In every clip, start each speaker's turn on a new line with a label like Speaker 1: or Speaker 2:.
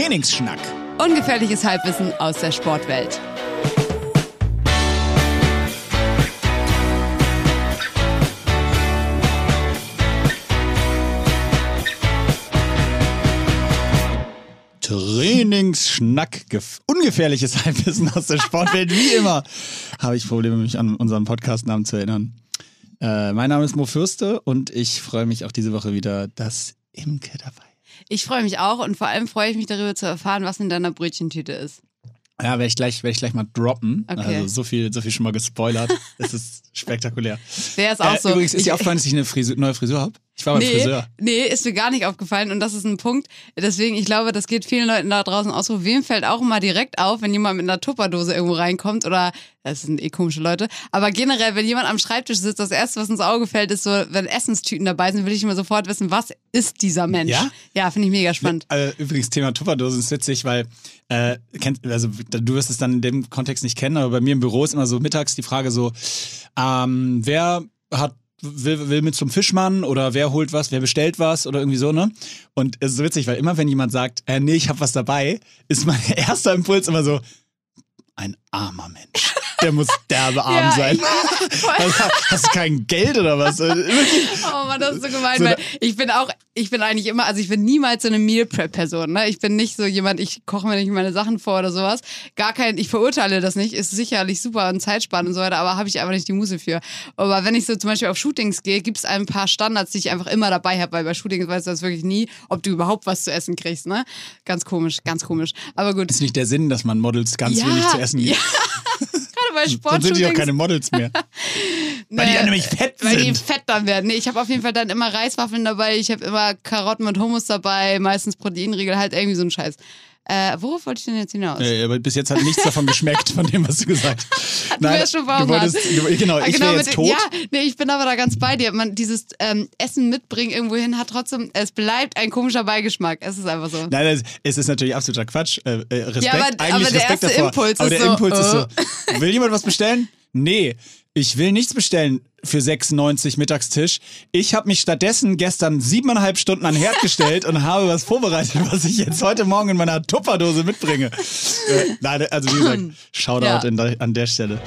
Speaker 1: Trainingsschnack.
Speaker 2: Ungefährliches Halbwissen aus der Sportwelt.
Speaker 1: Trainingsschnack, ungefährliches Halbwissen aus der Sportwelt. Wie immer habe ich Probleme, mich an unseren Podcastnamen zu erinnern. Äh, mein Name ist Mo Fürste und ich freue mich auch diese Woche wieder, dass Imke dabei ist.
Speaker 2: Ich freue mich auch und vor allem freue ich mich darüber zu erfahren, was in deiner Brötchentüte ist.
Speaker 1: Ja, werde ich, gleich, werd ich gleich mal droppen.
Speaker 2: Okay.
Speaker 1: Also so viel, so viel schon mal gespoilert. es ist spektakulär.
Speaker 2: Der ist auch
Speaker 1: Äh,
Speaker 2: so.
Speaker 1: Übrigens ist
Speaker 2: ich,
Speaker 1: dir aufgefallen, dass ich eine Frisur, neue Frisur habe? Ich war beim
Speaker 2: nee,
Speaker 1: Friseur.
Speaker 2: nee, ist mir gar nicht aufgefallen und das ist ein Punkt. Deswegen, ich glaube, das geht vielen Leuten da draußen aus. Wem fällt auch immer direkt auf, wenn jemand mit einer Tupperdose irgendwo reinkommt oder, das sind eh komische Leute, aber generell, wenn jemand am Schreibtisch sitzt, das Erste, was ins Auge fällt, ist so, wenn Essenstüten dabei sind, will ich immer sofort wissen, was ist dieser Mensch?
Speaker 1: Ja?
Speaker 2: Ja, finde ich mega spannend.
Speaker 1: Äh, übrigens, Thema Tupperdosen ist witzig, weil äh, kennt, also du wirst es dann in dem Kontext nicht kennen, aber bei mir im Büro ist immer so mittags die Frage so, ähm, wer hat will, will mit zum Fischmann oder wer holt was, wer bestellt was oder irgendwie so, ne? Und es ist witzig, weil immer wenn jemand sagt, äh, nee, ich habe was dabei, ist mein erster Impuls immer so, ein armer Mensch. Der muss derbe arm
Speaker 2: Ja,
Speaker 1: sein.
Speaker 2: ich- voll.
Speaker 1: hast, du kein Geld oder was?
Speaker 2: Oh Mann, das ist so gemein,
Speaker 1: So
Speaker 2: weil ich bin auch, ich bin eigentlich immer, also ich bin niemals so eine Meal Prep Person, ne? Ich bin nicht so jemand, ich koche mir nicht meine Sachen vor oder sowas. Gar kein, ich verurteile das nicht, ist sicherlich super und Zeitsparend und so weiter, aber habe ich einfach nicht die Muße für. Aber wenn ich so zum Beispiel auf Shootings gehe, gibt es ein paar Standards, die ich einfach immer dabei habe, weil bei Shootings weißt du das wirklich nie, ob du überhaupt was zu essen kriegst, ne? Ganz komisch, ganz komisch. Aber gut.
Speaker 1: Ist nicht der Sinn, dass man Models ganz
Speaker 2: Ja,
Speaker 1: wenig zu essen gibt.
Speaker 2: ja. Gerade bei
Speaker 1: Dann sind die
Speaker 2: Sportshootings.
Speaker 1: keine Models mehr. Weil die
Speaker 2: Nee,
Speaker 1: dann nämlich fett
Speaker 2: Weil die
Speaker 1: sind.
Speaker 2: fett dann werden. Nee, ich habe auf jeden Fall dann immer Reiswaffeln dabei, ich habe immer Karotten mit Hummus dabei, meistens Proteinriegel, halt irgendwie so ein Scheiß. Äh, worauf wollte ich denn jetzt hinaus?
Speaker 1: Äh, aber bis jetzt hat nichts davon geschmeckt, von dem, was du gesagt hast.
Speaker 2: du wärst schon
Speaker 1: du
Speaker 2: verhungert.
Speaker 1: wolltest, du, genau,
Speaker 2: Ah,
Speaker 1: ich
Speaker 2: genau,
Speaker 1: jetzt tot.
Speaker 2: Ja, nee, ich bin aber da ganz bei dir. Man, dieses ähm, Essen mitbringen irgendwo hin hat trotzdem, es bleibt ein komischer Beigeschmack. Es ist einfach so.
Speaker 1: Nein, das, es ist natürlich absoluter Quatsch. Äh, äh, Respekt,
Speaker 2: Ja, aber-
Speaker 1: eigentlich
Speaker 2: aber der
Speaker 1: Respekt
Speaker 2: erste
Speaker 1: davor.
Speaker 2: Impuls
Speaker 1: aber
Speaker 2: ist
Speaker 1: der
Speaker 2: so,
Speaker 1: Impuls ist so, will jemand was bestellen? Nee, ich will nichts bestellen für 6,90 Mittagstisch. Ich habe mich stattdessen gestern siebeneinhalb Stunden an den Herd gestellt und habe was vorbereitet, was ich jetzt heute Morgen in meiner Tupperdose mitbringe. äh, nein, also wie gesagt, Shoutout
Speaker 2: Ja.
Speaker 1: in der, an der Stelle.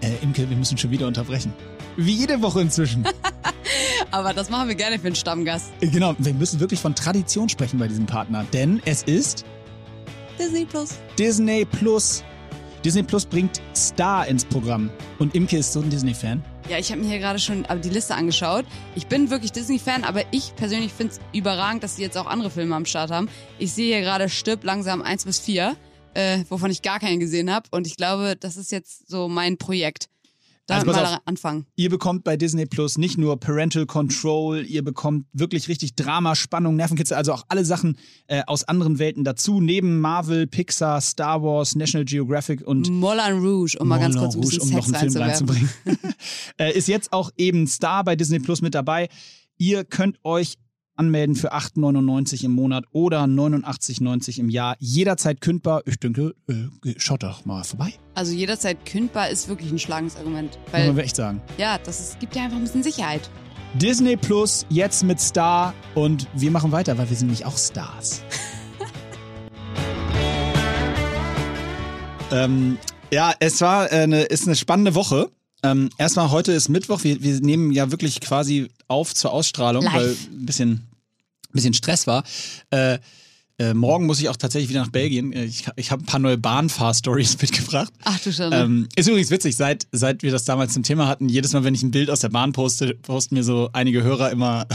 Speaker 1: Äh, Imke, wir müssen schon wieder unterbrechen. Wie jede Woche inzwischen.
Speaker 2: Aber das machen wir gerne für einen Stammgast.
Speaker 1: Äh, Genau, wir müssen wirklich von Tradition sprechen bei diesem Partner, denn es ist
Speaker 2: Disney Plus.
Speaker 1: Disney Plus. Disney Plus bringt Star ins Programm. Und Imke ist so ein Disney-Fan.
Speaker 2: Ja, ich habe mir hier gerade schon äh, die Liste angeschaut. Ich bin wirklich Disney-Fan, aber ich persönlich finde es überragend, dass sie jetzt auch andere Filme am Start haben. Ich sehe hier gerade Stirb langsam 1 bis 4, äh, wovon ich gar keinen gesehen habe. Und ich glaube, das ist jetzt so mein Projekt. Damit
Speaker 1: Also
Speaker 2: mal
Speaker 1: auf.
Speaker 2: anfangen.
Speaker 1: Ihr bekommt bei Disney Plus nicht nur Parental Control, ihr bekommt wirklich richtig Drama, Spannung, Nervenkitzel, also auch alle Sachen äh, aus anderen Welten dazu, neben Marvel, Pixar, Star Wars, National Geographic und
Speaker 2: Moulin Rouge, um mal ganz
Speaker 1: Moulin
Speaker 2: kurz ein bisschen
Speaker 1: Rouge, um noch einen Film reinzubringen. äh, ist jetzt auch eben Star bei Disney Plus mit dabei. Ihr könnt euch anmelden für 8,99 im Monat oder 89,90 im Jahr. Jederzeit kündbar. Ich denke, äh, schaut doch mal vorbei.
Speaker 2: Also jederzeit kündbar ist wirklich ein schlagendes Argument.
Speaker 1: Muss
Speaker 2: Weil,
Speaker 1: man echt sagen.
Speaker 2: ja, das ist, gibt ja einfach ein bisschen Sicherheit.
Speaker 1: Disney Plus jetzt mit Star und wir machen weiter, weil wir sind nämlich auch Stars. ähm, ja, es war äh, eine, ist eine spannende Woche. Ähm, erstmal heute ist Mittwoch. Wir, wir nehmen ja wirklich quasi auf zur Ausstrahlung,
Speaker 2: Live.
Speaker 1: weil ein bisschen, bisschen Stress war. Äh, äh, morgen muss ich auch tatsächlich wieder nach Belgien. Äh, Ich, ich habe ein paar neue Bahnfahr-Stories mitgebracht.
Speaker 2: Ach du Schande.
Speaker 1: Ähm, ist übrigens witzig, seit, seit wir das damals zum Thema hatten, jedes Mal, wenn ich ein Bild aus der Bahn poste, posten mir so einige Hörer immer,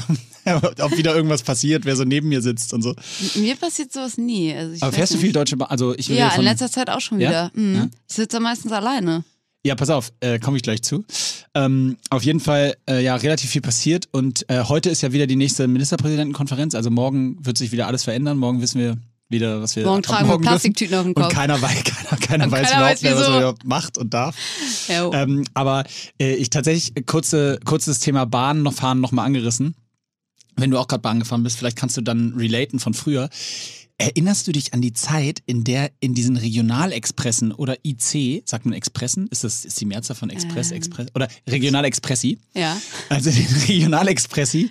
Speaker 1: ob wieder irgendwas passiert, wer so neben mir sitzt und so.
Speaker 2: Mir passiert sowas nie. Also ich
Speaker 1: Aber fährst du viel Deutsche Bahn? Also ich
Speaker 2: Ja,
Speaker 1: von,
Speaker 2: in letzter Zeit auch schon
Speaker 1: Ja?
Speaker 2: wieder. Mhm.
Speaker 1: Ja?
Speaker 2: Ich sitze meistens alleine.
Speaker 1: Ja, pass auf, äh, komme ich gleich zu. Ähm, auf jeden Fall, äh, ja, relativ viel passiert und äh, heute ist ja wieder die nächste Ministerpräsidentenkonferenz. Also morgen wird sich wieder alles verändern. Morgen wissen wir wieder, was wir
Speaker 2: Morgen tragen wir
Speaker 1: morgen dürfen.
Speaker 2: Plastiktüten auf dem
Speaker 1: Und
Speaker 2: Kopf.
Speaker 1: keiner weiß, keiner, keiner
Speaker 2: Und
Speaker 1: weiß
Speaker 2: keiner
Speaker 1: überhaupt
Speaker 2: weiß,
Speaker 1: mehr, was er überhaupt macht und darf.
Speaker 2: Ja,
Speaker 1: Ähm, aber äh, ich tatsächlich äh, kurze, kurzes Thema Bahn noch fahren noch mal angerissen. Wenn du auch gerade Bahn gefahren bist, vielleicht kannst du dann relaten von früher. Erinnerst du dich an die Zeit, in der in diesen Regionalexpressen oder IC, sagt man Expressen? Ist das ist die Mehrzahl von Express,
Speaker 2: Ähm.
Speaker 1: Express oder Regionalexpressi?
Speaker 2: Ja.
Speaker 1: Also den Regionalexpressi,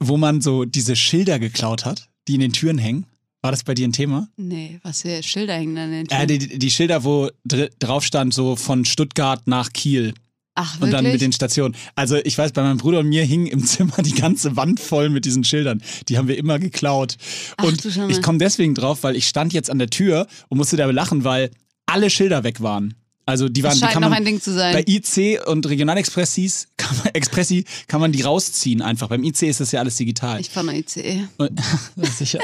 Speaker 1: wo man so diese Schilder geklaut hat, die in den Türen hängen. War das bei dir ein Thema?
Speaker 2: Nee, was für Schilder hängen an den
Speaker 1: Äh,
Speaker 2: Türen?
Speaker 1: die, die Schilder, wo dr drauf stand, so von Stuttgart nach Kiel.
Speaker 2: Ach,
Speaker 1: Und dann mit den Stationen. Also ich weiß, bei meinem Bruder und mir hing im Zimmer die ganze Wand voll mit diesen Schildern. Die haben wir immer geklaut.
Speaker 2: Ach,
Speaker 1: und ich komme deswegen drauf, weil ich stand jetzt an der Tür und musste da lachen, weil alle Schilder weg waren. Also die waren,
Speaker 2: das
Speaker 1: die
Speaker 2: scheint
Speaker 1: kann
Speaker 2: noch
Speaker 1: man,
Speaker 2: ein Ding zu sein.
Speaker 1: bei IC und Regionalexpressis kann man, Expressi kann man die rausziehen einfach. Beim IC ist das ja alles digital.
Speaker 2: ich fahre ICE.
Speaker 1: Und, sicher.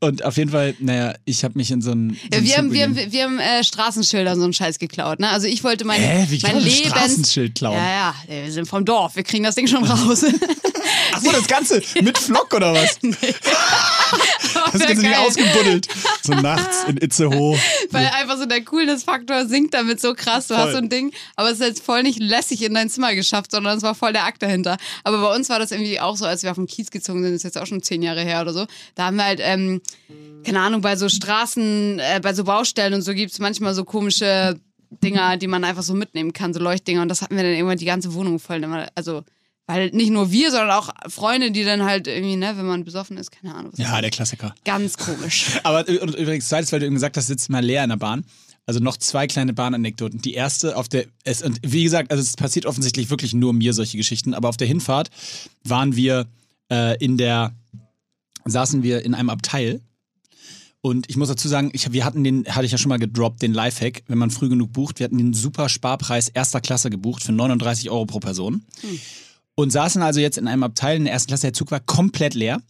Speaker 1: Und auf jeden Fall, naja, ich habe mich in so einen. So
Speaker 2: Ja, wir haben, wir haben, wir haben äh, Straßenschildern so einen Scheiß geklaut. Ne? Also ich wollte mein,
Speaker 1: Hä, wie
Speaker 2: mein Lebens...
Speaker 1: Straßenschild klauen?
Speaker 2: Ja, ja, wir sind vom Dorf, wir kriegen das Ding schon raus.
Speaker 1: Ach so, das Ganze mit Flock oder was? Das nicht
Speaker 2: geil.
Speaker 1: ausgebuddelt. So nachts in Itzehoe.
Speaker 2: Weil einfach so der Coolness-Faktor sinkt damit so krass. Du
Speaker 1: Voll.
Speaker 2: hast so ein Ding, aber es ist jetzt voll nicht lässig in dein Zimmer geschafft, sondern es war voll der Akt dahinter. Aber bei uns war das irgendwie auch so, als wir auf den Kiez gezogen sind, das ist jetzt auch schon zehn Jahre her oder so. Da haben wir halt, ähm, keine Ahnung, bei so Straßen, äh, bei so Baustellen und so gibt's manchmal so komische Dinger, die man einfach so mitnehmen kann, so Leuchtdinger. Und das hatten wir dann irgendwann die ganze Wohnung voll. Also, weil nicht nur wir, sondern auch Freunde, die dann halt irgendwie, ne, wenn man besoffen ist, keine Ahnung. Was
Speaker 1: Ja, der Klassiker.
Speaker 2: Ganz komisch.
Speaker 1: Aber ü- und übrigens, zweites, weil du eben gesagt hast, sitzt mal leer in der Bahn. Also noch zwei kleine Bahnanekdoten. Die erste auf der, es, und wie gesagt, also es passiert offensichtlich wirklich nur mir solche Geschichten, aber auf der Hinfahrt waren wir äh, in der, saßen wir in einem Abteil. Und ich muss dazu sagen, ich, wir hatten den, hatte ich ja schon mal gedroppt, den Lifehack, wenn man früh genug bucht. Wir hatten den super Sparpreis erster Klasse gebucht für 39 Euro pro Person. Und saßen also jetzt in einem Abteil in der ersten Klasse. Der Zug war komplett leer.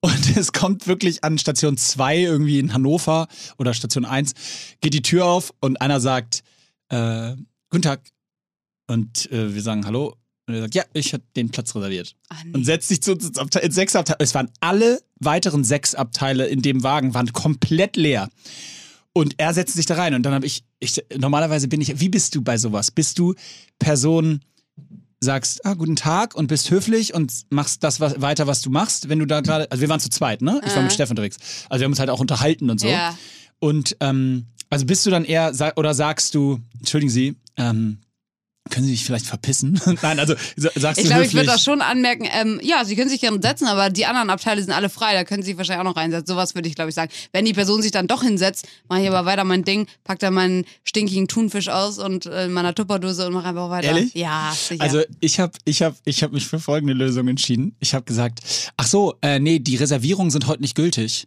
Speaker 1: Und es kommt wirklich an Station 2 irgendwie in Hannover oder Station 1, geht die Tür auf und einer sagt, äh, guten Tag. Und äh, wir sagen Hallo. Und er sagt, ja, ich habe den Platz reserviert.
Speaker 2: Ah, nee.
Speaker 1: Und setzt sich zu uns ins, Abteil, ins sechs Abteil. Es waren alle weiteren sechs Abteile in dem Wagen, waren komplett leer. Und er setzt sich da rein. Und dann habe ich, ich, normalerweise bin ich, wie bist du bei sowas? Bist du Person, sagst, ah, guten Tag und bist höflich und machst das was, weiter, was du machst, wenn du da gerade, also wir waren zu zweit, ne? Ich war mit
Speaker 2: Äh.
Speaker 1: Steff unterwegs. Also wir haben uns halt auch unterhalten und so.
Speaker 2: Ja.
Speaker 1: Und ähm, also bist du dann eher, oder sagst du, entschuldigen Sie, ähm, können Sie sich vielleicht verpissen? Nein, also sa- sagst
Speaker 2: Ich
Speaker 1: du
Speaker 2: glaube, ich
Speaker 1: höflich.
Speaker 2: würde das schon anmerken. Ähm, ja, Sie können sich gerne setzen, aber die anderen Abteile sind alle frei. Da können Sie sich wahrscheinlich auch noch reinsetzen. Sowas würde ich, glaube ich, sagen. Wenn die Person sich dann doch hinsetzt, mache ich aber weiter mein Ding, pack da meinen stinkigen Thunfisch aus und äh, in meiner Tupperdose und mache einfach weiter.
Speaker 1: Ehrlich?
Speaker 2: Ja, sicher.
Speaker 1: Also ich habe ich hab, ich hab mich für folgende Lösung entschieden. Ich habe gesagt, ach so, äh, nee, die Reservierungen sind heute nicht gültig.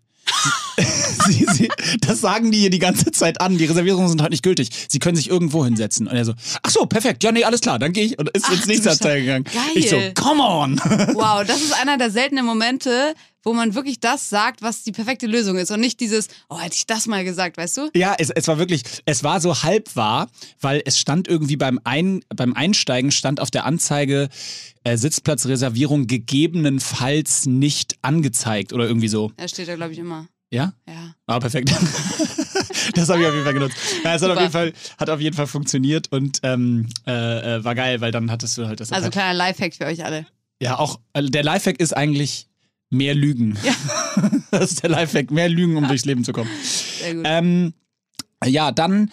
Speaker 1: Sie, sie, das sagen die hier die ganze Zeit an. Die Reservierungen sind heute nicht gültig. Sie können sich irgendwo hinsetzen. Und er so, ach so, perfekt. Ja, nee, alles klar. Dann gehe ich und ist
Speaker 2: Ach,
Speaker 1: ins nächste. Abteil gegangen.
Speaker 2: Geil.
Speaker 1: Ich so, come on.
Speaker 2: wow, das ist einer der seltenen Momente, wo man wirklich das sagt, was die perfekte Lösung ist und nicht dieses, oh, hätte ich das mal gesagt, weißt du?
Speaker 1: Ja, es, es war wirklich, es war so halb wahr, weil es stand irgendwie beim, Ein, beim Einsteigen stand auf der Anzeige äh, Sitzplatzreservierung gegebenenfalls nicht angezeigt oder irgendwie so.
Speaker 2: Er steht da, glaube ich, immer.
Speaker 1: Ja?
Speaker 2: Ja.
Speaker 1: Ah, perfekt. das habe ich auf jeden Fall genutzt. Ja, es hat auf, jeden Fall, hat auf jeden Fall funktioniert und ähm, äh, äh, war geil, weil dann hattest du halt das.
Speaker 2: Also kleiner Lifehack für euch alle.
Speaker 1: ja, auch äh, der Lifehack ist eigentlich mehr Lügen.
Speaker 2: Ja.
Speaker 1: das ist der Lifehack, mehr Lügen, um durchs Leben zu kommen.
Speaker 2: Sehr gut.
Speaker 1: Ähm, ja, dann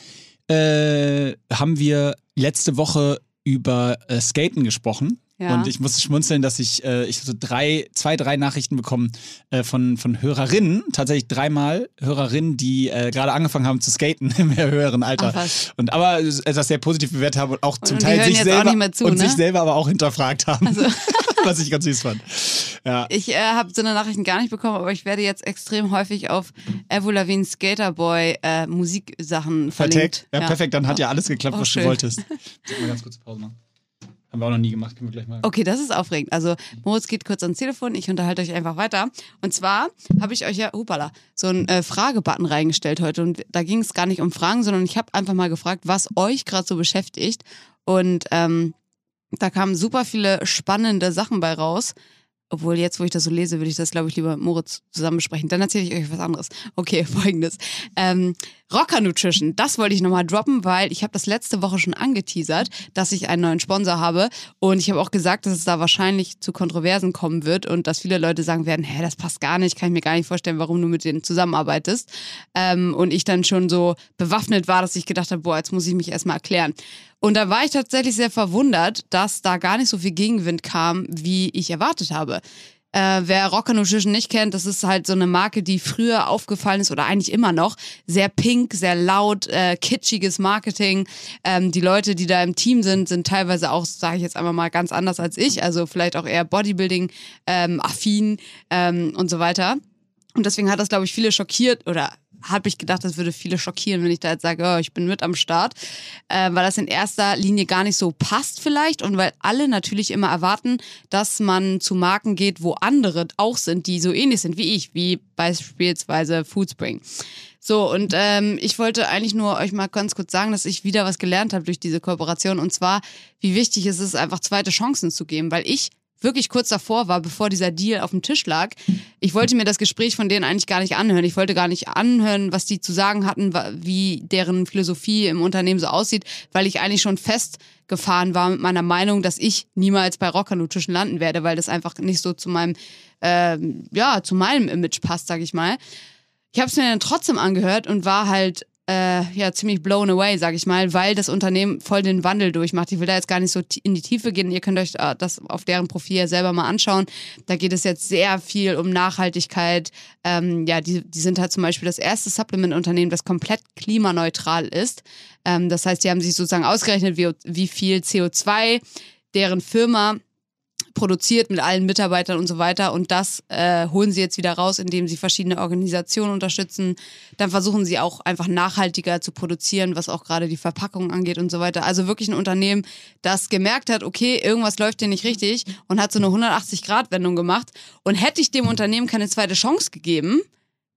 Speaker 1: äh, haben wir letzte Woche über äh, Skaten gesprochen.
Speaker 2: Ja.
Speaker 1: Und ich musste schmunzeln, dass ich, äh, ich so drei, zwei, drei Nachrichten bekommen äh, von, von Hörerinnen, tatsächlich dreimal Hörerinnen, die äh, gerade angefangen haben zu skaten im höheren Alter.
Speaker 2: Ach.
Speaker 1: Und aber das sehr positiv bewertet haben und auch zum
Speaker 2: und die
Speaker 1: Teil sich selber
Speaker 2: zu,
Speaker 1: und
Speaker 2: ne? Also
Speaker 1: sich selber aber auch hinterfragt haben. was ich ganz süß fand. Ja.
Speaker 2: Ich äh, habe so eine Nachrichten gar nicht bekommen, aber ich werde jetzt extrem häufig auf Avril Lavigne Skaterboy äh, Musiksachen verlinkt.
Speaker 1: Vertagt. Ja, perfekt, dann hat ja alles geklappt,
Speaker 2: Oh,
Speaker 1: was
Speaker 2: schön.
Speaker 1: du wolltest. Sag mal ganz kurz Pause machen. Haben wir auch noch nie gemacht, können wir gleich mal.
Speaker 2: Okay, das ist aufregend. Also Moritz geht kurz ans Telefon, ich unterhalte euch einfach weiter. Und zwar habe ich euch ja, hupala, so einen äh, Fragebutton reingestellt heute. Und da ging es gar nicht um Fragen, sondern ich habe einfach mal gefragt, was euch gerade so beschäftigt. Und ähm, da kamen super viele spannende Sachen bei raus. Obwohl, jetzt, wo ich das so lese, würde ich das, glaube ich, lieber mit Moritz zusammen besprechen. Dann erzähle ich euch was anderes. Okay, folgendes. Ähm, Rocker Nutrition, das wollte ich nochmal droppen, weil ich habe das letzte Woche schon angeteasert, dass ich einen neuen Sponsor habe. Und ich habe auch gesagt, dass es da wahrscheinlich zu Kontroversen kommen wird und dass viele Leute sagen werden, hä, das passt gar nicht, kann ich mir gar nicht vorstellen, warum du mit denen zusammenarbeitest. Ähm, und ich dann schon so bewaffnet war, dass ich gedacht habe, boah, jetzt muss ich mich erstmal erklären. Und da war ich tatsächlich sehr verwundert, dass da gar nicht so viel Gegenwind kam, wie ich erwartet habe. Äh, wer Rocker Nutrition nicht kennt, das ist halt so eine Marke, die früher aufgefallen ist oder eigentlich immer noch. Sehr pink, sehr laut, äh, kitschiges Marketing. Ähm, die Leute, die da im Team sind, sind teilweise auch, sage ich jetzt einmal mal, ganz anders als ich. Also vielleicht auch eher Bodybuilding-affin ähm, und so weiter. Und deswegen hat das, glaube ich, viele schockiert oder habe ich gedacht, das würde viele schockieren, wenn ich da jetzt sage, oh, ich bin mit am Start, äh, weil das in erster Linie gar nicht so passt vielleicht und weil alle natürlich immer erwarten, dass man zu Marken geht, wo andere auch sind, die so ähnlich sind wie ich, wie beispielsweise Foodspring. So, und ähm, ich wollte eigentlich nur euch mal ganz kurz sagen, dass ich wieder was gelernt habe durch diese Kooperation. Und zwar, wie wichtig es ist, einfach zweite Chancen zu geben, weil ich wirklich kurz davor war, bevor dieser Deal auf dem Tisch lag. Ich wollte mir das Gespräch von denen eigentlich gar nicht anhören. Ich wollte gar nicht anhören, was die zu sagen hatten, wie deren Philosophie im Unternehmen so aussieht, weil ich eigentlich schon festgefahren war mit meiner Meinung, dass ich niemals bei Rocker Nutrition landen werde, weil das einfach nicht so zu meinem, äh, ja, zu meinem Image passt, sag ich mal. Ich habe es mir dann trotzdem angehört und war halt äh, ja ziemlich blown away, sag ich mal, weil das Unternehmen voll den Wandel durchmacht. Ich will da jetzt gar nicht so in die Tiefe gehen. Ihr könnt euch äh, das auf deren Profil selber mal anschauen. Da geht es jetzt sehr viel um Nachhaltigkeit. Ähm, ja, die, die sind halt zum Beispiel das erste Supplement-Unternehmen, das komplett klimaneutral ist. Ähm, das heißt, die haben sich sozusagen ausgerechnet, wie, wie viel CO2 deren Firma produziert mit allen Mitarbeitern und so weiter. Und das äh, holen sie jetzt wieder raus, indem sie verschiedene Organisationen unterstützen. Dann versuchen sie auch einfach nachhaltiger zu produzieren, was auch gerade die Verpackung angeht und so weiter. Also wirklich ein Unternehmen, das gemerkt hat, okay, irgendwas läuft hier nicht richtig und hat so eine 180-Grad-Wendung gemacht. Und hätte ich dem Unternehmen keine zweite Chance gegeben,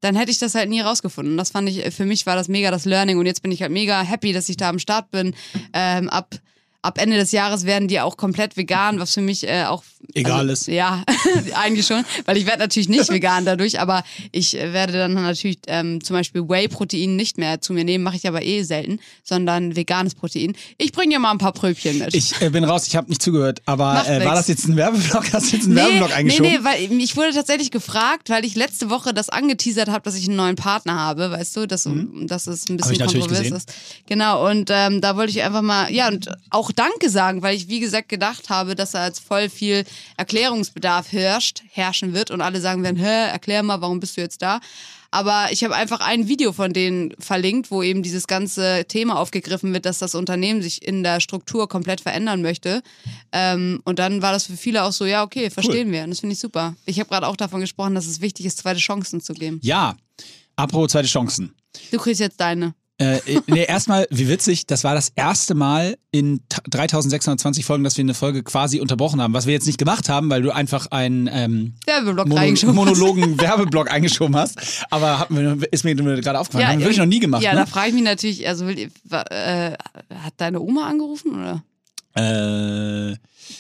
Speaker 2: dann hätte ich das halt nie rausgefunden. Das fand ich, für mich war das mega das Learning und jetzt bin ich halt mega happy, dass ich da am Start bin. Ähm, ab ab Ende des Jahres werden die auch komplett vegan, was für mich äh, auch
Speaker 1: egal
Speaker 2: also,
Speaker 1: ist.
Speaker 2: Ja, eigentlich schon, weil ich werde natürlich nicht vegan dadurch, aber ich äh, werde dann natürlich ähm, zum Beispiel Whey-Protein nicht mehr zu mir nehmen, mache ich aber eh selten, sondern veganes Protein. Ich bringe dir mal ein paar Pröbchen mit.
Speaker 1: Ich äh, bin raus, ich habe nicht zugehört, aber äh, war das jetzt ein Werbeblock? Hast du jetzt einen nee, Werbeblock eingeschoben?
Speaker 2: Nee, nee, weil ich wurde tatsächlich gefragt, weil ich letzte Woche das angeteasert habe, dass ich einen neuen Partner habe, weißt du, dass, mhm. dass es ein bisschen kontrovers ist. Genau, und ähm, da wollte ich einfach mal, ja, und auch Danke sagen, weil ich, wie gesagt, gedacht habe, dass da jetzt voll viel Erklärungsbedarf herrscht, herrschen wird und alle sagen werden, hä, erklär mal, warum bist du jetzt da? Aber ich habe einfach ein Video von denen verlinkt, wo eben dieses ganze Thema aufgegriffen wird, dass das Unternehmen sich in der Struktur komplett verändern möchte. Ähm, und dann war das für viele auch so, ja, okay, verstehen cool. wir. Und das finde ich super. Ich habe gerade auch davon gesprochen, dass es wichtig ist, zweite Chancen zu geben.
Speaker 1: Ja, apropos zweite Chancen.
Speaker 2: Du kriegst jetzt deine.
Speaker 1: Äh, nee, erstmal, wie witzig, das war das erste Mal in 3620 Folgen, dass wir eine Folge quasi unterbrochen haben. Was wir jetzt nicht gemacht haben, weil du einfach einen ähm,
Speaker 2: Werbeblock
Speaker 1: Mono Monologen Werbeblock eingeschoben hast. Aber wir, ist mir gerade aufgefallen. Ja, haben wir wirklich noch nie gemacht.
Speaker 2: Ja,
Speaker 1: ne?
Speaker 2: da frage ich mich natürlich, also äh, hat deine Oma angerufen oder?
Speaker 1: Äh,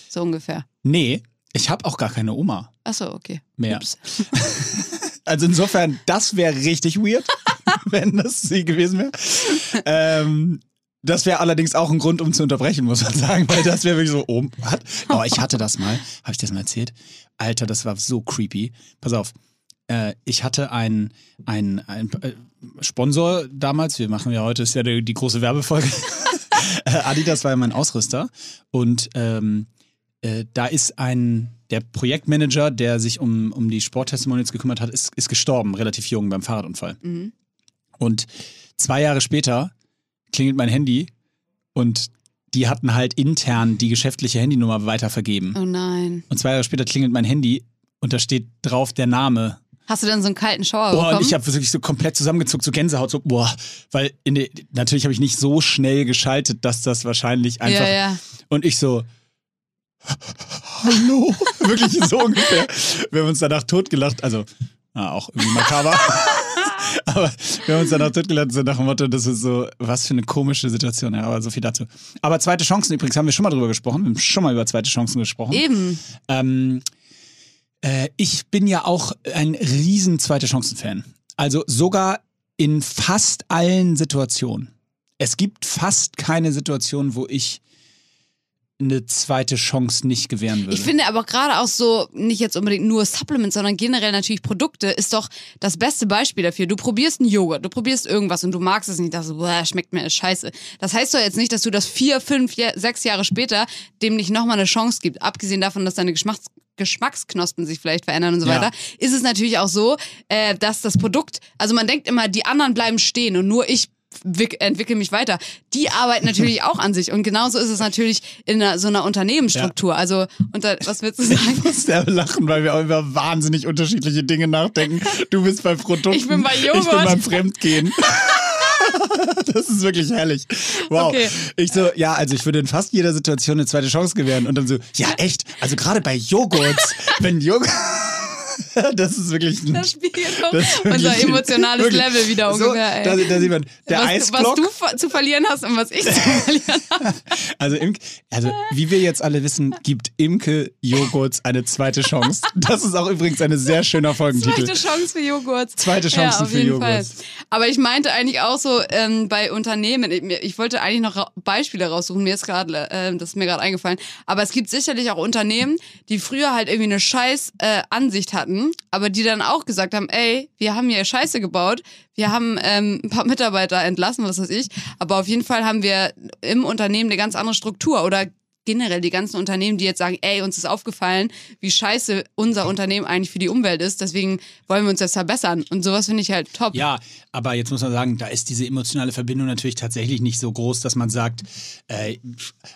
Speaker 2: so ungefähr.
Speaker 1: Nee, ich habe auch gar keine Oma.
Speaker 2: Achso, okay.
Speaker 1: Mehr. also insofern, das wäre richtig weird. wenn das sie gewesen wäre. Ähm, das wäre allerdings auch ein Grund, um zu unterbrechen, muss man sagen, weil das wäre wirklich so, oh, was? Oh, ich hatte das mal. Habe ich das mal erzählt? Alter, das war so creepy. Pass auf. Äh, ich hatte einen ein äh, Sponsor damals, wir machen ja heute, ist ja die, die große Werbefolge. Äh, Adidas war ja mein Ausrüster. Und ähm, äh, da ist ein, der Projektmanager, der sich um, um die Sporttestimonials gekümmert hat, ist, ist gestorben, relativ jung beim Fahrradunfall. Mhm. Und zwei Jahre später klingelt mein Handy und die hatten halt intern die geschäftliche Handynummer weitervergeben.
Speaker 2: Oh nein.
Speaker 1: Und zwei Jahre später klingelt mein Handy und da steht drauf der Name.
Speaker 2: Hast du dann so einen kalten Schauer
Speaker 1: boah, bekommen? Und ich habe wirklich so komplett zusammengezuckt, so Gänsehaut, so boah, weil in der, natürlich habe ich nicht so schnell geschaltet, dass das wahrscheinlich einfach
Speaker 2: ja, ja.
Speaker 1: und ich so Hallo, wirklich so ungefähr. Wir haben uns danach totgelacht, also na, auch irgendwie makaber. aber wir haben uns dann auch totgeladen, so nach dem Motto, das ist so, was für eine komische Situation. Ja, aber so viel dazu. Aber zweite Chancen übrigens haben wir schon mal drüber gesprochen. Wir haben schon mal über zweite Chancen gesprochen.
Speaker 2: Eben.
Speaker 1: Ähm, Äh, ich bin ja auch ein riesen zweite Chancen-Fan. Also sogar in fast allen Situationen. Es gibt fast keine Situation, wo ich eine zweite Chance nicht gewähren würde.
Speaker 2: Ich finde aber gerade auch so, nicht jetzt unbedingt nur Supplements, sondern generell natürlich Produkte, ist doch das beste Beispiel dafür. Du probierst einen Joghurt, du probierst irgendwas und du magst es nicht, das schmeckt mir scheiße. Das heißt doch jetzt nicht, dass du das vier, fünf, sechs Jahre später dem nicht nochmal eine Chance gibt. Abgesehen davon, dass deine Geschmacks Geschmacksknospen sich vielleicht verändern und so weiter, ist es natürlich auch so, äh, dass das Produkt, also man denkt immer, die anderen bleiben stehen und nur ich entwickle mich weiter. Die arbeiten natürlich auch an sich. Und genauso ist es natürlich in einer, so einer Unternehmensstruktur. Ja. Also, unter, was willst du sagen?
Speaker 1: Ich muss sehr lachen, weil wir auch über wahnsinnig unterschiedliche Dinge nachdenken. Du bist bei Produkten.
Speaker 2: Ich bin bei Joghurt.
Speaker 1: Ich bin beim Fremdgehen. das ist wirklich herrlich. Wow. Okay. Ich so, ja, also ich würde in fast jeder Situation eine zweite Chance gewähren. Und dann so, ja, echt. Also gerade bei Joghurts, wenn Joghurt. das ist wirklich ein,
Speaker 2: das spiegelt das unser emotionales wirklich, Level wieder ungefähr.
Speaker 1: So, da, da, sieht man, der
Speaker 2: was,
Speaker 1: Eisblock.
Speaker 2: Was du zu verlieren hast und was ich zu verlieren habe.
Speaker 1: Also, Imke, also wie wir jetzt alle wissen, gibt Imke Joghurts eine zweite Chance. Das ist auch übrigens ein sehr schöner Folgentitel.
Speaker 2: Zweite Chance für Joghurts.
Speaker 1: Zweite Chancen
Speaker 2: ja,
Speaker 1: für Joghurts.
Speaker 2: Fall. Aber ich meinte eigentlich auch so ähm, bei Unternehmen, ich, ich, wollte eigentlich noch Beispiele raussuchen, mir ist gerade, äh, das ist mir gerade eingefallen. Aber es gibt sicherlich auch Unternehmen, die früher halt irgendwie eine scheiß äh, Ansicht hatten hatten, aber die dann auch gesagt haben, ey, wir haben hier Scheiße gebaut, wir haben ähm, ein paar Mitarbeiter entlassen, was weiß ich, aber auf jeden Fall haben wir im Unternehmen eine ganz andere Struktur oder generell die ganzen Unternehmen, die jetzt sagen, ey, uns ist aufgefallen, wie scheiße unser Unternehmen eigentlich für die Umwelt ist, deswegen wollen wir uns jetzt verbessern. Und sowas finde ich halt top.
Speaker 1: Ja, aber jetzt muss man sagen, da ist diese emotionale Verbindung natürlich tatsächlich nicht so groß, dass man sagt, äh,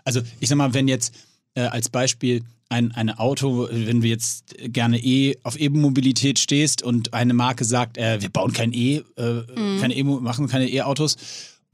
Speaker 1: also ich sag mal, wenn jetzt äh, als Beispiel ein eine Auto, wenn du jetzt gerne E auf E-Mobilität stehst und eine Marke sagt, äh, wir bauen kein E, äh, mhm. keine E, machen keine E-Autos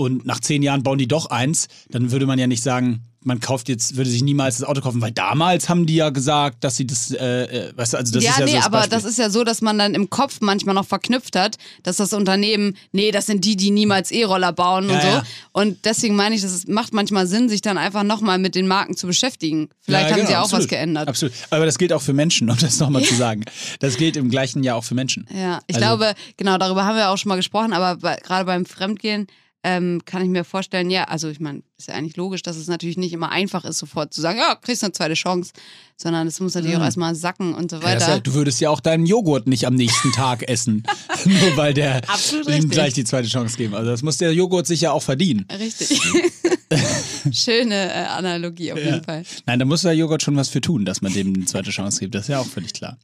Speaker 1: und nach zehn Jahren bauen die doch eins, dann würde man ja nicht sagen, man kauft jetzt, würde sich niemals das Auto kaufen, weil damals haben die ja gesagt, dass sie das, äh, äh weißt du, also das
Speaker 2: ja,
Speaker 1: ist ja
Speaker 2: nee,
Speaker 1: so das
Speaker 2: aber
Speaker 1: Beispiel.
Speaker 2: das ist ja so, dass man dann im Kopf manchmal noch verknüpft hat, dass das Unternehmen, nee, das sind die, die niemals E-Roller bauen und ja, so. Ja. Und deswegen meine ich, das macht manchmal Sinn, sich dann einfach nochmal mit den Marken zu beschäftigen. Vielleicht ja, haben genau, sie auch absolut, was geändert.
Speaker 1: Absolut. Aber das gilt auch für Menschen, um das nochmal zu sagen. Das gilt im gleichen Jahr auch für Menschen.
Speaker 2: Ja, ich also, glaube, genau, darüber haben wir auch schon mal gesprochen, aber bei, gerade beim Fremdgehen, ähm, kann ich mir vorstellen, ja, also ich meine, ist ja eigentlich logisch, dass es natürlich nicht immer einfach ist, sofort zu sagen, ja, kriegst eine zweite Chance, sondern es muss natürlich mhm. auch erstmal sacken und so weiter.
Speaker 1: Ja, du würdest ja auch deinen Joghurt nicht am nächsten Tag essen, nur weil der ihm gleich die zweite Chance geben. Also das muss der Joghurt sich ja auch verdienen.
Speaker 2: Richtig. Schöne äh, Analogie auf ja. jeden Fall.
Speaker 1: Nein, da muss der Joghurt schon was für tun, dass man dem eine zweite Chance gibt. Das ist ja auch völlig klar.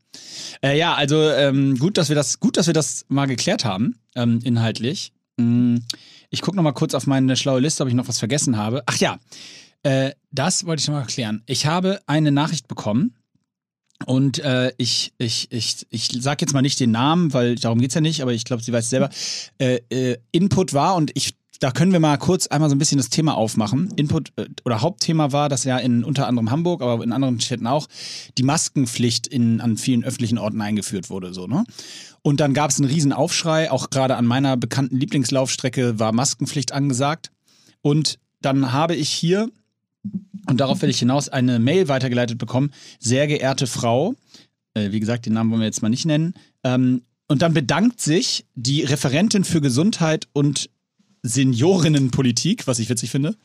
Speaker 1: Äh, ja, also ähm, gut, dass wir das, gut, dass wir das mal geklärt haben, ähm, inhaltlich. Mhm. Ich gucke noch mal kurz auf meine schlaue Liste, ob ich noch was vergessen habe. Ach ja, äh, das wollte ich noch mal erklären. Ich habe eine Nachricht bekommen und äh, ich, ich, ich, ich sage jetzt mal nicht den Namen, weil darum geht es ja nicht, aber ich glaube, sie weiß selber. Äh, äh, Input war und ich da können wir mal kurz einmal so ein bisschen das Thema aufmachen. Input äh, oder Hauptthema war, dass ja in unter anderem Hamburg, aber in anderen Städten auch, die Maskenpflicht in, an vielen öffentlichen Orten eingeführt wurde. So, ne? Und dann gab es einen riesen Aufschrei, auch gerade an meiner bekannten Lieblingslaufstrecke war Maskenpflicht angesagt. Und dann habe ich hier, und darauf werde ich hinaus, eine Mail weitergeleitet bekommen. Sehr geehrte Frau, äh, wie gesagt, den Namen wollen wir jetzt mal nicht nennen. Ähm, und dann bedankt sich die Referentin für Gesundheit und Seniorinnenpolitik, was ich witzig finde,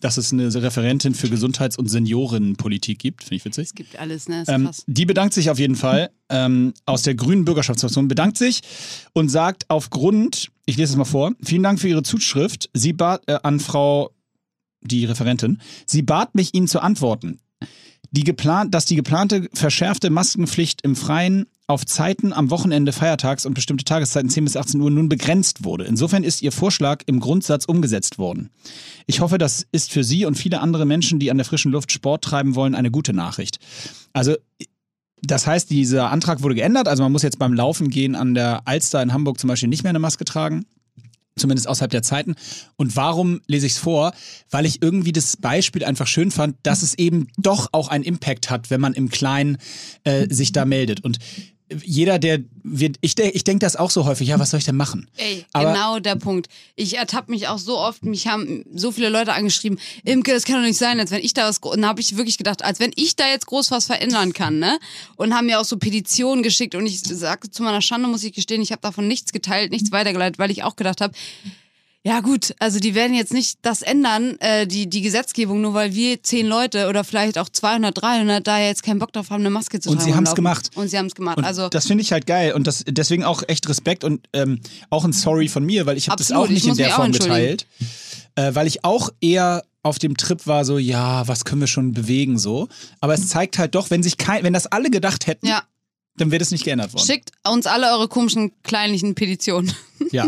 Speaker 1: dass es eine Referentin für Gesundheits- und Seniorinnenpolitik gibt. Finde ich witzig.
Speaker 2: Es gibt alles, ne?
Speaker 1: Ähm, die bedankt sich auf jeden Fall ähm, aus der Grünen Bürgerschaftsfraktion, bedankt sich und sagt aufgrund, ich lese es mal vor, vielen Dank für Ihre Zuschrift. Sie bat äh, an Frau, die Referentin, sie bat mich, Ihnen zu antworten. Die geplant, dass die geplante verschärfte Maskenpflicht im Freien auf Zeiten am Wochenende, Feiertags und bestimmte Tageszeiten 10 bis 18 Uhr nun begrenzt wurde. Insofern ist Ihr Vorschlag im Grundsatz umgesetzt worden. Ich hoffe, das ist für Sie und viele andere Menschen, die an der frischen Luft Sport treiben wollen, eine gute Nachricht. Also das heißt, dieser Antrag wurde geändert. Also man muss jetzt beim Laufen gehen an der Alster in Hamburg zum Beispiel nicht mehr eine Maske tragen zumindest außerhalb der Zeiten. Und warum lese ich es vor? Weil ich irgendwie das Beispiel einfach schön fand, dass es eben doch auch einen Impact hat, wenn man im Kleinen äh, sich da meldet. Und jeder, der wird, ich, de- ich denke das auch so häufig, ja, was soll ich denn machen?
Speaker 2: Ey,
Speaker 1: Aber-
Speaker 2: genau der Punkt. Ich ertappe mich auch so oft, mich haben so viele Leute angeschrieben, Imke, das kann doch nicht sein, als wenn ich da was, und dann habe ich wirklich gedacht, als wenn ich da jetzt groß was verändern kann, ne? Und haben mir auch so Petitionen geschickt und ich sage zu meiner Schande, muss ich gestehen, ich habe davon nichts geteilt, nichts weitergeleitet, weil ich auch gedacht habe, ja gut, also die werden jetzt nicht das ändern, äh, die, die Gesetzgebung, nur weil wir zehn Leute oder vielleicht auch 200, 300 da jetzt keinen Bock drauf haben, eine Maske zu
Speaker 1: Und
Speaker 2: tragen.
Speaker 1: sie haben's
Speaker 2: laufen.
Speaker 1: gemacht.
Speaker 2: Und sie haben es gemacht.
Speaker 1: Und
Speaker 2: also
Speaker 1: das finde ich halt geil und das deswegen auch echt Respekt und ähm, auch ein Sorry von mir, weil ich habe das auch nicht
Speaker 2: ich
Speaker 1: in der Form geteilt, äh, weil ich auch eher auf dem Trip war so, ja, was können wir schon bewegen so, aber es zeigt halt doch, wenn sich kein, wenn das alle gedacht hätten,
Speaker 2: ja,
Speaker 1: dann wäre das nicht geändert worden.
Speaker 2: schickt uns alle eure komischen kleinlichen Petitionen.
Speaker 1: Ja.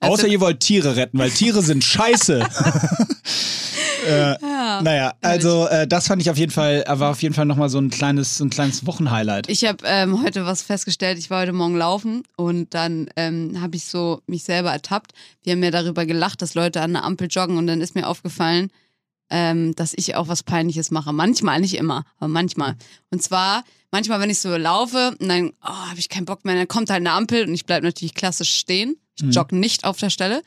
Speaker 1: Außer ihr wollt Tiere retten, weil Tiere sind scheiße. äh, naja, also äh, das fand ich auf jeden Fall, war auf jeden Fall nochmal so ein kleines, so ein kleines Wochenhighlight.
Speaker 2: Ich habe ähm, heute was festgestellt. Ich war heute Morgen laufen und dann ähm, habe ich so mich selber ertappt. Wir haben ja darüber gelacht, dass Leute an der Ampel joggen und dann ist mir aufgefallen, ähm, dass ich auch was Peinliches mache. Manchmal, nicht immer, aber manchmal. Und zwar, manchmal, wenn ich so laufe und dann oh, habe ich keinen Bock mehr, dann kommt halt eine Ampel und ich bleibe natürlich klassisch stehen. Ich jogge nicht auf der Stelle.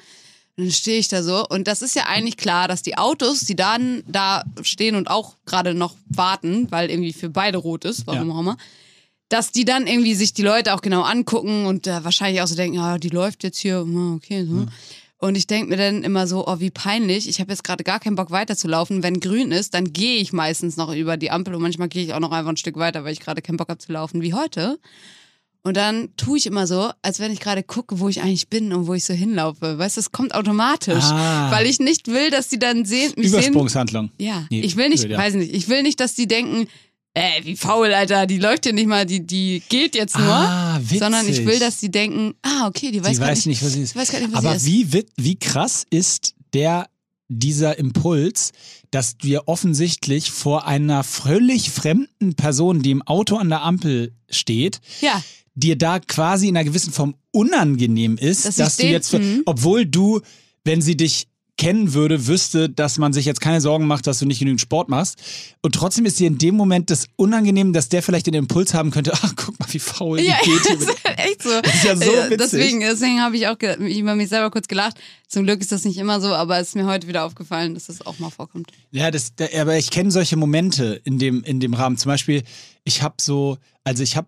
Speaker 2: Und dann stehe ich da so. Und das ist ja eigentlich klar, dass die Autos, die dann da stehen und auch gerade noch warten, weil irgendwie für beide rot ist, warum
Speaker 1: Ja.
Speaker 2: auch immer, dass die dann irgendwie sich die Leute auch genau angucken und äh, wahrscheinlich auch so denken, ja, die läuft jetzt hier, hm, okay, so. Und ich denke mir dann immer so, oh, wie peinlich. Ich habe jetzt gerade gar keinen Bock weiterzulaufen. Wenn grün ist, dann gehe ich meistens noch über die Ampel und manchmal gehe ich auch noch einfach ein Stück weiter, weil ich gerade keinen Bock habe zu laufen, wie heute. Und dann tue ich immer so, als wenn ich gerade gucke, wo ich eigentlich bin und wo ich so hinlaufe. Weißt du, es kommt automatisch.
Speaker 1: Ah.
Speaker 2: Weil ich nicht will, dass die dann sehen, mich sehen.
Speaker 1: Übersprungshandlung.
Speaker 2: Ja,
Speaker 1: Nee,
Speaker 2: ich will nicht,
Speaker 1: blöd, ja.
Speaker 2: weiß nicht, ich will nicht, dass die denken, äh, wie faul, Alter, die läuft ja nicht mal, die, die geht jetzt nur.
Speaker 1: Ah, witzig.
Speaker 2: sondern ich will, dass die denken, ah, okay, die weiß
Speaker 1: die
Speaker 2: gar
Speaker 1: weiß nicht, was sie ist.
Speaker 2: Weiß gar nicht, was
Speaker 1: Aber
Speaker 2: sie ist.
Speaker 1: wie, wit- wie krass ist der dieser Impuls, dass wir offensichtlich vor einer völlig fremden Person, die im Auto an der Ampel steht,
Speaker 2: Ja,
Speaker 1: dir da quasi in einer gewissen Form unangenehm ist,
Speaker 2: Dass
Speaker 1: dass, du jetzt,
Speaker 2: Mhm.
Speaker 1: obwohl du, wenn sie dich kennen würde, wüsste, dass man sich jetzt keine Sorgen macht, dass du nicht genügend Sport machst. Und trotzdem ist dir in dem Moment das unangenehm, dass der vielleicht den Impuls haben könnte, ach, guck mal, wie faul die
Speaker 2: ja,
Speaker 1: geht. hier
Speaker 2: ist halt echt so.
Speaker 1: Das ist ja so
Speaker 2: Äh,
Speaker 1: witzig.
Speaker 2: Deswegen, deswegen habe ich auch über mich selber kurz gelacht. Zum Glück ist das nicht immer so, aber es ist mir heute wieder aufgefallen, dass das auch mal vorkommt.
Speaker 1: Ja, das, da, aber ich kenne solche Momente in dem, in dem Rahmen. Zum Beispiel, ich habe so, also ich habe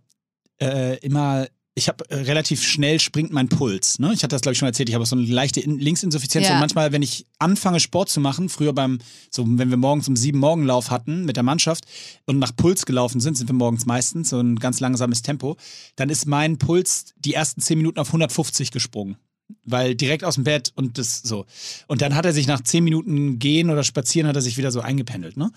Speaker 1: äh, immer, ich habe äh, relativ schnell springt mein Puls. Ne? Ich hatte das, glaube ich, schon erzählt. Ich habe so eine leichte In Linksinsuffizienz
Speaker 2: Ja.
Speaker 1: und manchmal, wenn ich anfange, Sport zu machen, früher beim, so wenn wir morgens um sieben Morgenlauf hatten mit der Mannschaft und nach Puls gelaufen sind, sind wir morgens meistens so ein ganz langsames Tempo, dann ist mein Puls die ersten zehn Minuten auf 150 gesprungen. Weil direkt aus dem Bett und das so. Und dann hat er sich nach zehn Minuten gehen oder spazieren, hat er sich wieder so eingependelt, ne?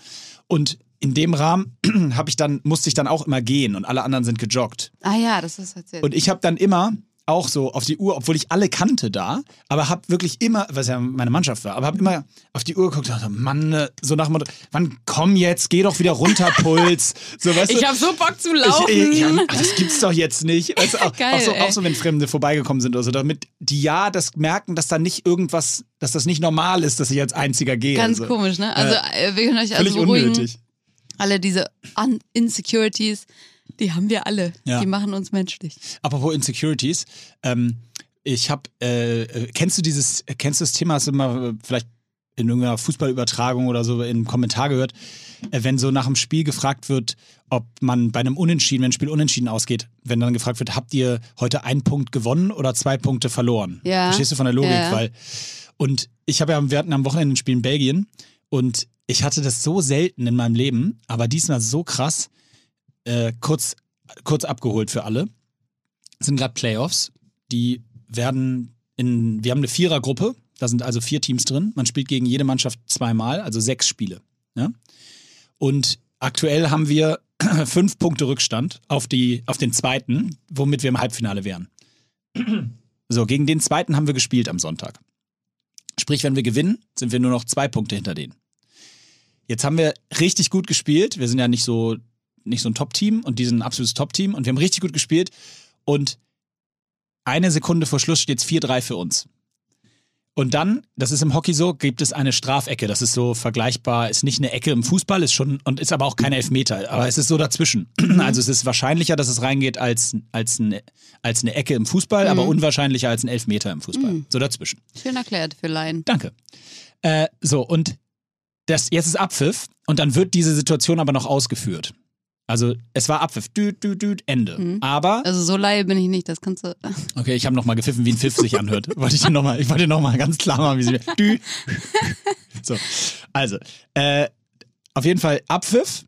Speaker 1: Und in dem Rahmen habe ich dann, musste ich dann auch immer gehen und alle anderen sind gejoggt.
Speaker 2: Ah ja, das ist erzählt.
Speaker 1: Und ich habe dann immer auch so auf die Uhr, obwohl ich alle kannte da, aber habe wirklich immer, was ja meine Mannschaft war, aber habe immer auf die Uhr geguckt und dachte, Mann, äh, so nach dem Motto, wann komm jetzt, geh doch wieder runter, Puls. So, weißt
Speaker 2: ich habe so Bock zu laufen.
Speaker 1: Ich, ich, ja, das gibt's doch jetzt nicht. Weißt du, auch,
Speaker 2: Geil,
Speaker 1: auch, so, auch so, wenn Fremde vorbeigekommen sind oder so, damit die ja das merken, dass da nicht irgendwas, dass das nicht normal ist, dass ich als Einziger gehe.
Speaker 2: Ganz
Speaker 1: so.
Speaker 2: komisch, ne? Also äh, wir können euch also
Speaker 1: Völlig
Speaker 2: beruhigen.
Speaker 1: unnötig.
Speaker 2: Alle diese Un Insecurities, die haben wir alle.
Speaker 1: Ja.
Speaker 2: Die machen uns menschlich.
Speaker 1: Apropos Insecurities, ähm, ich habe, äh, äh, kennst du dieses, kennst du das Thema, hast du mal äh, vielleicht in irgendeiner Fußballübertragung oder so in einem Kommentar gehört, äh, wenn so nach dem Spiel gefragt wird, ob man bei einem Unentschieden, wenn ein Spiel unentschieden ausgeht, wenn dann gefragt wird, habt ihr heute einen Punkt gewonnen oder zwei Punkte verloren?
Speaker 2: Ja.
Speaker 1: Verstehst du von der Logik?
Speaker 2: Ja.
Speaker 1: Weil, und ich habe ja, wir hatten am Wochenende ein Spiel in Belgien und ich hatte das so selten in meinem Leben, aber diesmal so krass, äh, kurz, kurz abgeholt für alle. Es sind gerade Playoffs, die werden in, wir haben eine Vierergruppe, da sind also vier Teams drin. Man spielt gegen jede Mannschaft zweimal, also sechs Spiele. Ja? Und aktuell haben wir fünf Punkte Rückstand auf, die, auf den zweiten, womit wir im Halbfinale wären. So, gegen den zweiten haben wir gespielt am Sonntag. Sprich, wenn wir gewinnen, sind wir nur noch zwei Punkte hinter denen. Jetzt haben wir richtig gut gespielt. Wir sind ja nicht so, nicht so ein Top-Team und die sind ein absolutes Top-Team und wir haben richtig gut gespielt und eine Sekunde vor Schluss steht es 4-3 für uns. Und dann, das ist im Hockey so, gibt es eine Strafecke. Das ist so vergleichbar, ist nicht eine Ecke im Fußball, ist schon und ist aber auch kein Elfmeter. Aber es ist so dazwischen. Also es ist wahrscheinlicher, dass es reingeht als, als, eine, als eine Ecke im Fußball, aber unwahrscheinlicher als ein Elfmeter im Fußball. So dazwischen.
Speaker 2: Schön erklärt für Laien.
Speaker 1: Danke. Äh, so, und das, jetzt ist Abpfiff und dann wird diese Situation aber noch ausgeführt. Also es war Abpfiff, düt, düt, düt, Ende. Aber,
Speaker 2: Also so Laie bin ich nicht, das kannst du.
Speaker 1: okay, ich habe nochmal gepfiffen, wie ein Pfiff sich anhört. wollte ich noch mal, ich wollte nochmal ganz klar machen, wie sie. Dü. So, also, äh, auf jeden Fall Abpfiff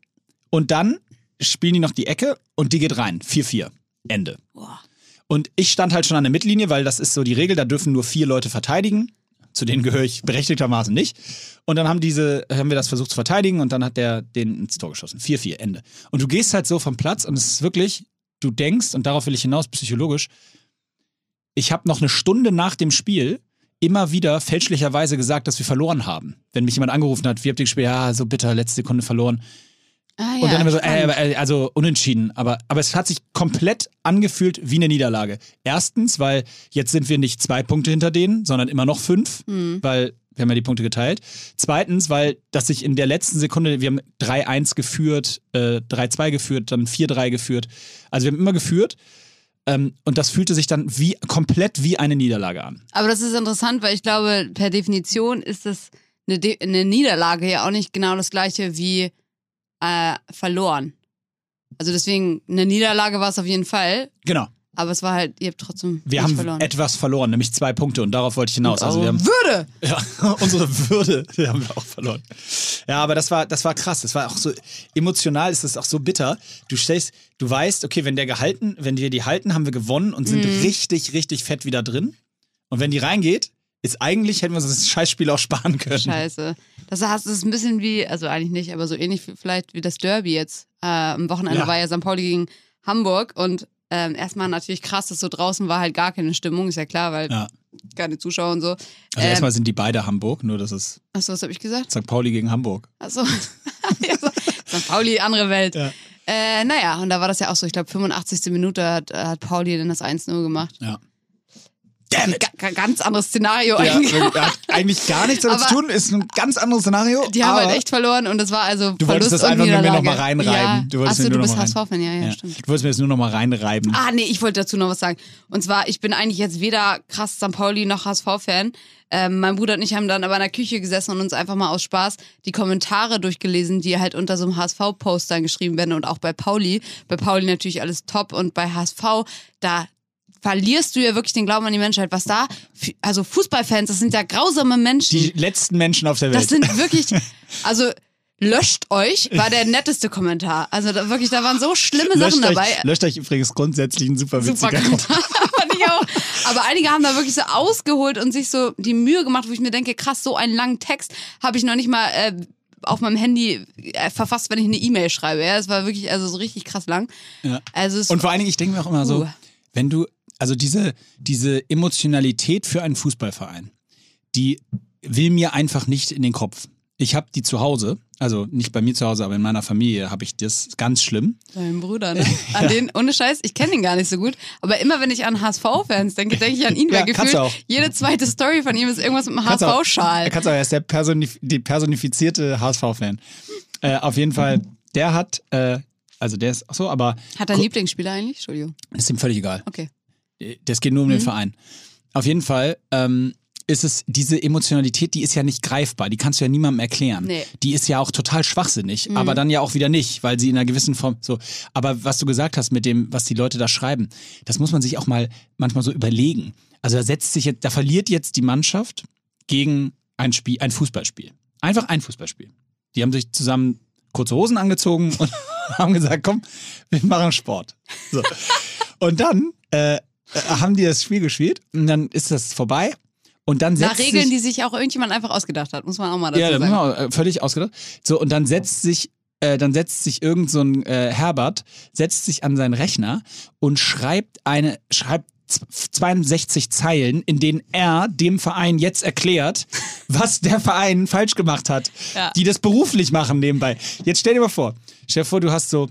Speaker 1: und dann spielen die noch die Ecke und die geht rein. 4-4. Ende.
Speaker 2: Boah.
Speaker 1: Und ich stand halt schon an der Mittellinie, weil das ist so die Regel, da dürfen nur vier Leute verteidigen. Zu denen gehöre ich berechtigtermaßen nicht. Und dann haben diese, haben wir das versucht zu verteidigen und dann hat der den ins Tor geschossen. 4-4, Ende. Und du gehst halt so vom Platz und es ist wirklich, du denkst, und darauf will ich hinaus, psychologisch, ich habe noch eine Stunde nach dem Spiel immer wieder fälschlicherweise gesagt, dass wir verloren haben. Wenn mich jemand angerufen hat, wie habt ihr gespielt? Ja, so bitter, letzte Sekunde verloren.
Speaker 2: Ah,
Speaker 1: Und dann immer so, äh, äh, also unentschieden. Aber, aber es hat sich komplett angefühlt wie eine Niederlage. Erstens, weil jetzt sind wir nicht zwei Punkte hinter denen, sondern immer noch fünf,
Speaker 2: Hm.
Speaker 1: weil wir haben ja die Punkte geteilt. Zweitens, weil das sich in der letzten Sekunde, wir haben 3-1 geführt, äh, 3-2 geführt, dann 4-3 geführt. Also wir haben immer geführt. Ähm, und das fühlte sich dann wie komplett wie eine Niederlage an.
Speaker 2: Aber das ist interessant, weil ich glaube, per Definition ist das eine, De eine Niederlage ja auch nicht genau das gleiche wie äh, verloren. Also deswegen, eine Niederlage war es auf jeden Fall,
Speaker 1: Genau.
Speaker 2: aber es war halt, ihr habt trotzdem
Speaker 1: Wir
Speaker 2: nicht
Speaker 1: haben
Speaker 2: verloren.
Speaker 1: etwas verloren, nämlich zwei Punkte und darauf wollte ich hinaus. Also wir haben
Speaker 2: Würde!
Speaker 1: Ja, unsere Würde die haben wir auch verloren. Ja, aber das war, das war krass. Das war auch so emotional, ist das auch so bitter. Du stellst, du weißt, okay, wenn der gehalten, wenn wir die halten, haben wir gewonnen und sind
Speaker 2: Mhm.
Speaker 1: richtig, richtig fett wieder drin. Und wenn die reingeht, ist eigentlich, hätten wir uns das Scheißspiel auch sparen können.
Speaker 2: Scheiße. Das heißt, es ist ein bisschen wie, also eigentlich nicht, aber so ähnlich vielleicht wie das Derby jetzt. Äh, am Wochenende
Speaker 1: Ja.
Speaker 2: war ja St. Pauli gegen Hamburg und ähm, erstmal natürlich krass, dass so draußen war halt gar keine Stimmung, ist ja klar, weil
Speaker 1: Ja.
Speaker 2: keine Zuschauer und so.
Speaker 1: Also
Speaker 2: Ähm,
Speaker 1: erstmal sind die beide Hamburg, nur das ist
Speaker 2: Achso, was habe ich gesagt?
Speaker 1: St. Pauli gegen Hamburg.
Speaker 2: Achso. St. Pauli, andere Welt.
Speaker 1: Ja.
Speaker 2: Äh, naja, und da war das ja auch so, ich glaube, 85. Minute hat, hat Pauli dann das 1-0 gemacht.
Speaker 1: Ja. Damn it!
Speaker 2: Ga- ganz anderes Szenario
Speaker 1: Ja,
Speaker 2: eigentlich.
Speaker 1: hat eigentlich gar nichts damit
Speaker 2: Aber-
Speaker 1: zu tun, ist ein ganz anderes Szenario.
Speaker 2: Die haben halt echt verloren und das war also
Speaker 1: Du
Speaker 2: Verlust
Speaker 1: wolltest das einfach nur mir
Speaker 2: Niederlage.
Speaker 1: noch mal reinreiben.
Speaker 2: Ja. Achso, du bist HSV-Fan, ja, ja,
Speaker 1: Ja.
Speaker 2: stimmt.
Speaker 1: Du wolltest mir das nur noch mal reinreiben.
Speaker 2: Ah, nee, ich wollte dazu noch was sagen. Und zwar, ich bin eigentlich jetzt weder krass St. Pauli noch HSV-Fan. Ähm, mein Bruder und ich haben dann aber in der Küche gesessen und uns einfach mal aus Spaß die Kommentare durchgelesen, die halt unter so einem HSV-Post dann geschrieben werden und auch bei Pauli. Bei Pauli natürlich alles top und bei HSV, da verlierst du ja wirklich den Glauben an die Menschheit. Was da, also Fußballfans, das sind ja grausame Menschen.
Speaker 1: Die letzten Menschen auf der Welt.
Speaker 2: Das sind wirklich, also löscht euch, war der netteste Kommentar. Also da, wirklich, da waren so schlimme Sachen
Speaker 1: löscht
Speaker 2: dabei.
Speaker 1: Euch, löscht euch übrigens grundsätzlich ein super
Speaker 2: Super
Speaker 1: witziger
Speaker 2: Kommentar, fand ich auch. Aber einige haben da wirklich so ausgeholt und sich so die Mühe gemacht, wo ich mir denke, krass, so einen langen Text habe ich noch nicht mal äh, auf meinem Handy äh, verfasst, wenn ich eine E-Mail schreibe. Ja, es war wirklich also so richtig krass lang.
Speaker 1: Ja.
Speaker 2: Also
Speaker 1: Und vor allen Dingen, ich denke mir auch immer so,
Speaker 2: Uh.
Speaker 1: wenn du, also diese, diese Emotionalität für einen Fußballverein, die will mir einfach nicht in den Kopf. Ich habe die zu Hause, also nicht bei mir zu Hause, aber in meiner Familie habe ich das ganz schlimm.
Speaker 2: Dein Bruder, ne? An den, ohne Scheiß, ich kenne ihn gar nicht so gut. Aber immer wenn ich an HSV-Fans denke, denke ich an ihn,
Speaker 1: Ja,
Speaker 2: weil gefühlt
Speaker 1: du auch.
Speaker 2: jede zweite Story von ihm ist irgendwas mit einem HSV-Schal.
Speaker 1: Auch, er ist der personif die personifizierte HSV-Fan. Äh, auf jeden Fall, der hat, äh, also der ist, ach so, aber
Speaker 2: Hat er einen Lieblingsspieler eigentlich? Entschuldigung.
Speaker 1: ist ihm völlig egal.
Speaker 2: Okay.
Speaker 1: Das geht nur um den
Speaker 2: Mhm.
Speaker 1: Verein. Auf jeden Fall ähm, ist es diese Emotionalität, die ist ja nicht greifbar, die kannst du ja niemandem erklären.
Speaker 2: Nee. Mhm.
Speaker 1: Die ist ja auch total schwachsinnig, aber dann ja auch wieder nicht, weil sie in einer gewissen Form so. Aber was du gesagt hast mit dem, was die Leute da schreiben, das muss man sich auch mal manchmal so überlegen. Also da setzt sich jetzt, da verliert jetzt die Mannschaft gegen ein Spiel, ein Fußballspiel. Einfach ein Fußballspiel. Die haben sich zusammen kurze Hosen angezogen und haben gesagt, komm, wir machen Sport. So. Und dann äh, äh, haben die das Spiel gespielt und dann ist das vorbei und dann
Speaker 2: Nach
Speaker 1: setzt
Speaker 2: Regeln,
Speaker 1: sich,
Speaker 2: die sich auch irgendjemand einfach ausgedacht hat, muss man auch mal dazu
Speaker 1: ja,
Speaker 2: sagen.
Speaker 1: man, äh, völlig ausgedacht. So und dann setzt sich äh, dann setzt sich irgend so ein äh, Herbert setzt sich an seinen Rechner und schreibt eine schreibt z- 62 Zeilen, in denen er dem Verein jetzt erklärt, was der Verein falsch gemacht hat,
Speaker 2: Ja.
Speaker 1: die das beruflich machen nebenbei. Jetzt stell dir mal vor, stell dir vor, du hast so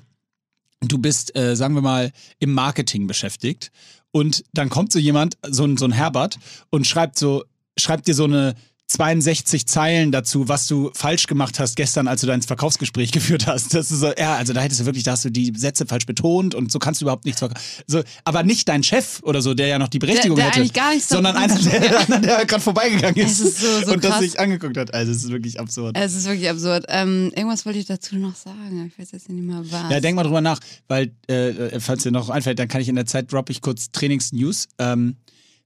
Speaker 1: du bist, äh, sagen wir mal, im Marketing beschäftigt und dann kommt so jemand, so ein, so ein Herbert und schreibt so schreibt dir so eine 62 Zeilen dazu, was du falsch gemacht hast gestern, als du dein Verkaufsgespräch geführt hast. Das ist so, ja, also da hättest du wirklich, da hast du die Sätze falsch betont und so kannst du überhaupt nichts verkaufen. So, aber nicht dein Chef oder so, der ja noch die Berechtigung
Speaker 2: Der- der
Speaker 1: hätte,
Speaker 2: gar nichts
Speaker 1: sondern einer, der, der, der gerade vorbeigegangen ist,
Speaker 2: ist so- so
Speaker 1: und das
Speaker 2: krass.
Speaker 1: sich angeguckt hat. Also es ist wirklich absurd.
Speaker 2: Es ist wirklich absurd. Ähm, irgendwas wollte ich dazu noch sagen. Ich weiß jetzt nicht mehr was.
Speaker 1: Ja, denk mal drüber nach, weil, äh, falls dir noch einfällt, dann kann ich in der Zeit droppe ich kurz Trainings-News. Ähm,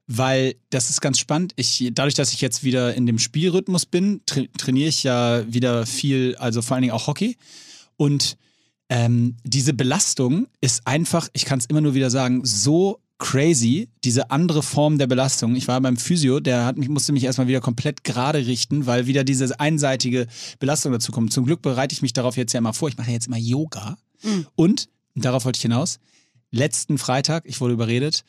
Speaker 1: weil das ist ganz spannend. Ich, dadurch, dass ich jetzt wieder in dem Spielrhythmus bin, tra trainiere ich ja wieder viel, also vor allen Dingen auch Hockey. Und ähm, diese Belastung ist einfach, ich kann es immer nur wieder sagen, so crazy, diese andere Form der Belastung. Ich war beim Physio, der hat mich, musste mich erstmal wieder komplett gerade richten, weil wieder diese einseitige Belastung dazu kommt. Zum Glück bereite ich mich darauf jetzt ja immer vor. Ich mache jetzt immer Yoga. Und, darauf wollte ich hinaus, letzten Freitag, ich wurde überredet,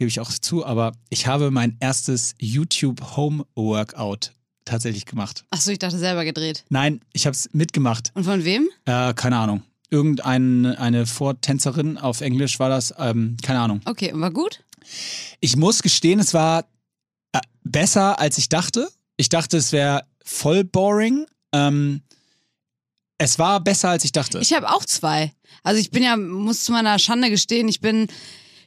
Speaker 1: gebe ich auch zu, aber ich habe mein erstes YouTube Home Workout tatsächlich gemacht.
Speaker 2: Achso, ich dachte selber gedreht.
Speaker 1: Nein, ich habe es mitgemacht.
Speaker 2: Und von wem?
Speaker 1: Äh, keine Ahnung. Irgendeine eine Vortänzerin auf Englisch war das, ähm, keine Ahnung.
Speaker 2: Okay, war gut?
Speaker 1: Ich muss gestehen, es war äh, besser, als ich dachte. Ich dachte, es wäre voll boring. Ähm, es war besser, als ich dachte.
Speaker 2: Ich habe auch zwei. Also ich bin ja, muss zu meiner Schande gestehen, ich bin,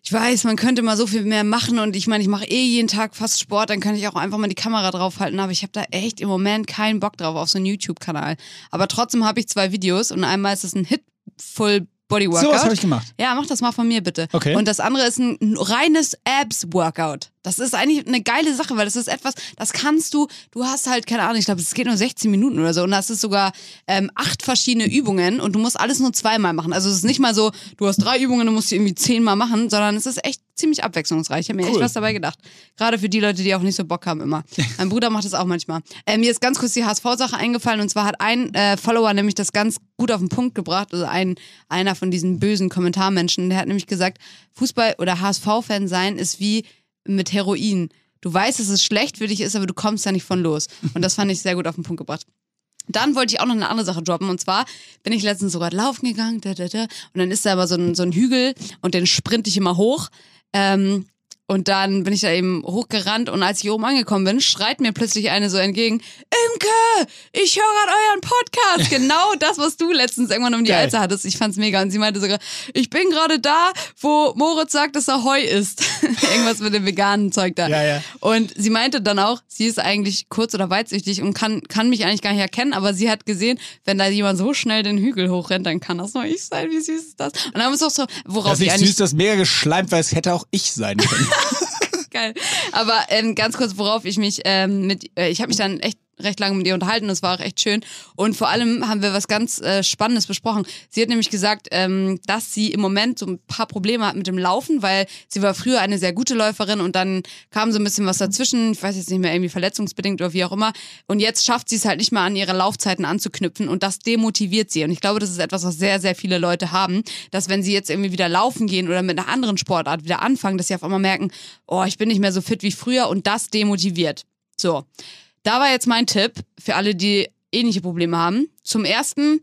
Speaker 2: ich weiß, man könnte mal so viel mehr machen und ich meine, ich mache eh jeden Tag fast Sport, dann könnte ich auch einfach mal die Kamera draufhalten, aber ich habe da echt im Moment keinen Bock drauf auf so einen YouTube-Kanal. Aber trotzdem habe ich zwei Videos und einmal ist es ein Hit Full Body Workout.
Speaker 1: so was habe ich gemacht.
Speaker 2: Ja, mach das mal von mir bitte.
Speaker 1: Okay.
Speaker 2: Und das andere ist ein reines Abs-Workout. Das ist eigentlich eine geile Sache, weil das ist etwas, das kannst du, du hast halt, keine Ahnung, ich glaube, es geht nur 16 Minuten oder so und das ist sogar ähm, acht verschiedene Übungen und du musst alles nur zweimal machen. Also es ist nicht mal so, du hast drei Übungen und musst die irgendwie zehnmal machen, sondern es ist echt ziemlich abwechslungsreich. Ich habe mir echt
Speaker 1: Cool.
Speaker 2: was dabei gedacht. Gerade für die Leute, die auch nicht so Bock haben immer. mein Bruder macht das auch manchmal. Äh, mir ist ganz kurz die HSV-Sache eingefallen und zwar hat ein äh, Follower nämlich das ganz gut auf den Punkt gebracht, also ein, einer von diesen bösen Kommentarmenschen, der hat nämlich gesagt, Fußball- oder HSV-Fan sein ist wie mit Heroin. Du weißt, dass es schlecht für dich ist, aber du kommst da nicht von los. Und das fand ich sehr gut auf den Punkt gebracht. Dann wollte ich auch noch eine andere Sache droppen. Und zwar bin ich letztens sogar laufen gegangen. Da, da, da, und dann ist da aber so ein, so ein Hügel und den sprinte ich immer hoch. Ähm, und dann bin ich da eben hochgerannt und als ich oben angekommen bin, schreit mir plötzlich eine so entgegen, Imke, ich höre gerade euren Podcast. Genau das, was du letztens irgendwann um die
Speaker 1: Geil.
Speaker 2: Alze hattest. Ich fand's mega. Und sie meinte sogar, ich bin gerade da, wo Moritz sagt, dass er Heu isst. Irgendwas mit dem veganen Zeug da.
Speaker 1: Ja, ja.
Speaker 2: Und sie meinte dann auch, sie ist eigentlich kurz- oder weitsichtig und kann, kann mich eigentlich gar nicht erkennen, aber sie hat gesehen, wenn da jemand so schnell den Hügel hochrennt, dann kann das nur ich sein. Wie süß ist das? Und dann haben wir es auch so, worauf
Speaker 1: Das
Speaker 2: ich eigentlich
Speaker 1: süß, das mega geschleimt, weil es hätte auch ich sein können.
Speaker 2: geil. Aber ähm, ganz kurz, worauf ich mich ähm, mit, äh, ich habe mich dann echt recht lange mit ihr unterhalten, das war auch echt schön. Und vor allem haben wir was ganz äh, Spannendes besprochen. Sie hat nämlich gesagt, ähm, dass sie im Moment so ein paar Probleme hat mit dem Laufen, weil sie war früher eine sehr gute Läuferin und dann kam so ein bisschen was dazwischen, ich weiß jetzt nicht mehr, irgendwie verletzungsbedingt oder wie auch immer. Und jetzt schafft sie es halt nicht mehr an ihre Laufzeiten anzuknüpfen und das demotiviert sie. Und ich glaube, das ist etwas, was sehr, sehr viele Leute haben, dass wenn sie jetzt irgendwie wieder laufen gehen oder mit einer anderen Sportart wieder anfangen, dass sie auf einmal merken, oh, ich bin nicht mehr so fit wie früher und das demotiviert. So. Da war jetzt mein Tipp für alle, die ähnliche Probleme haben. Zum ersten,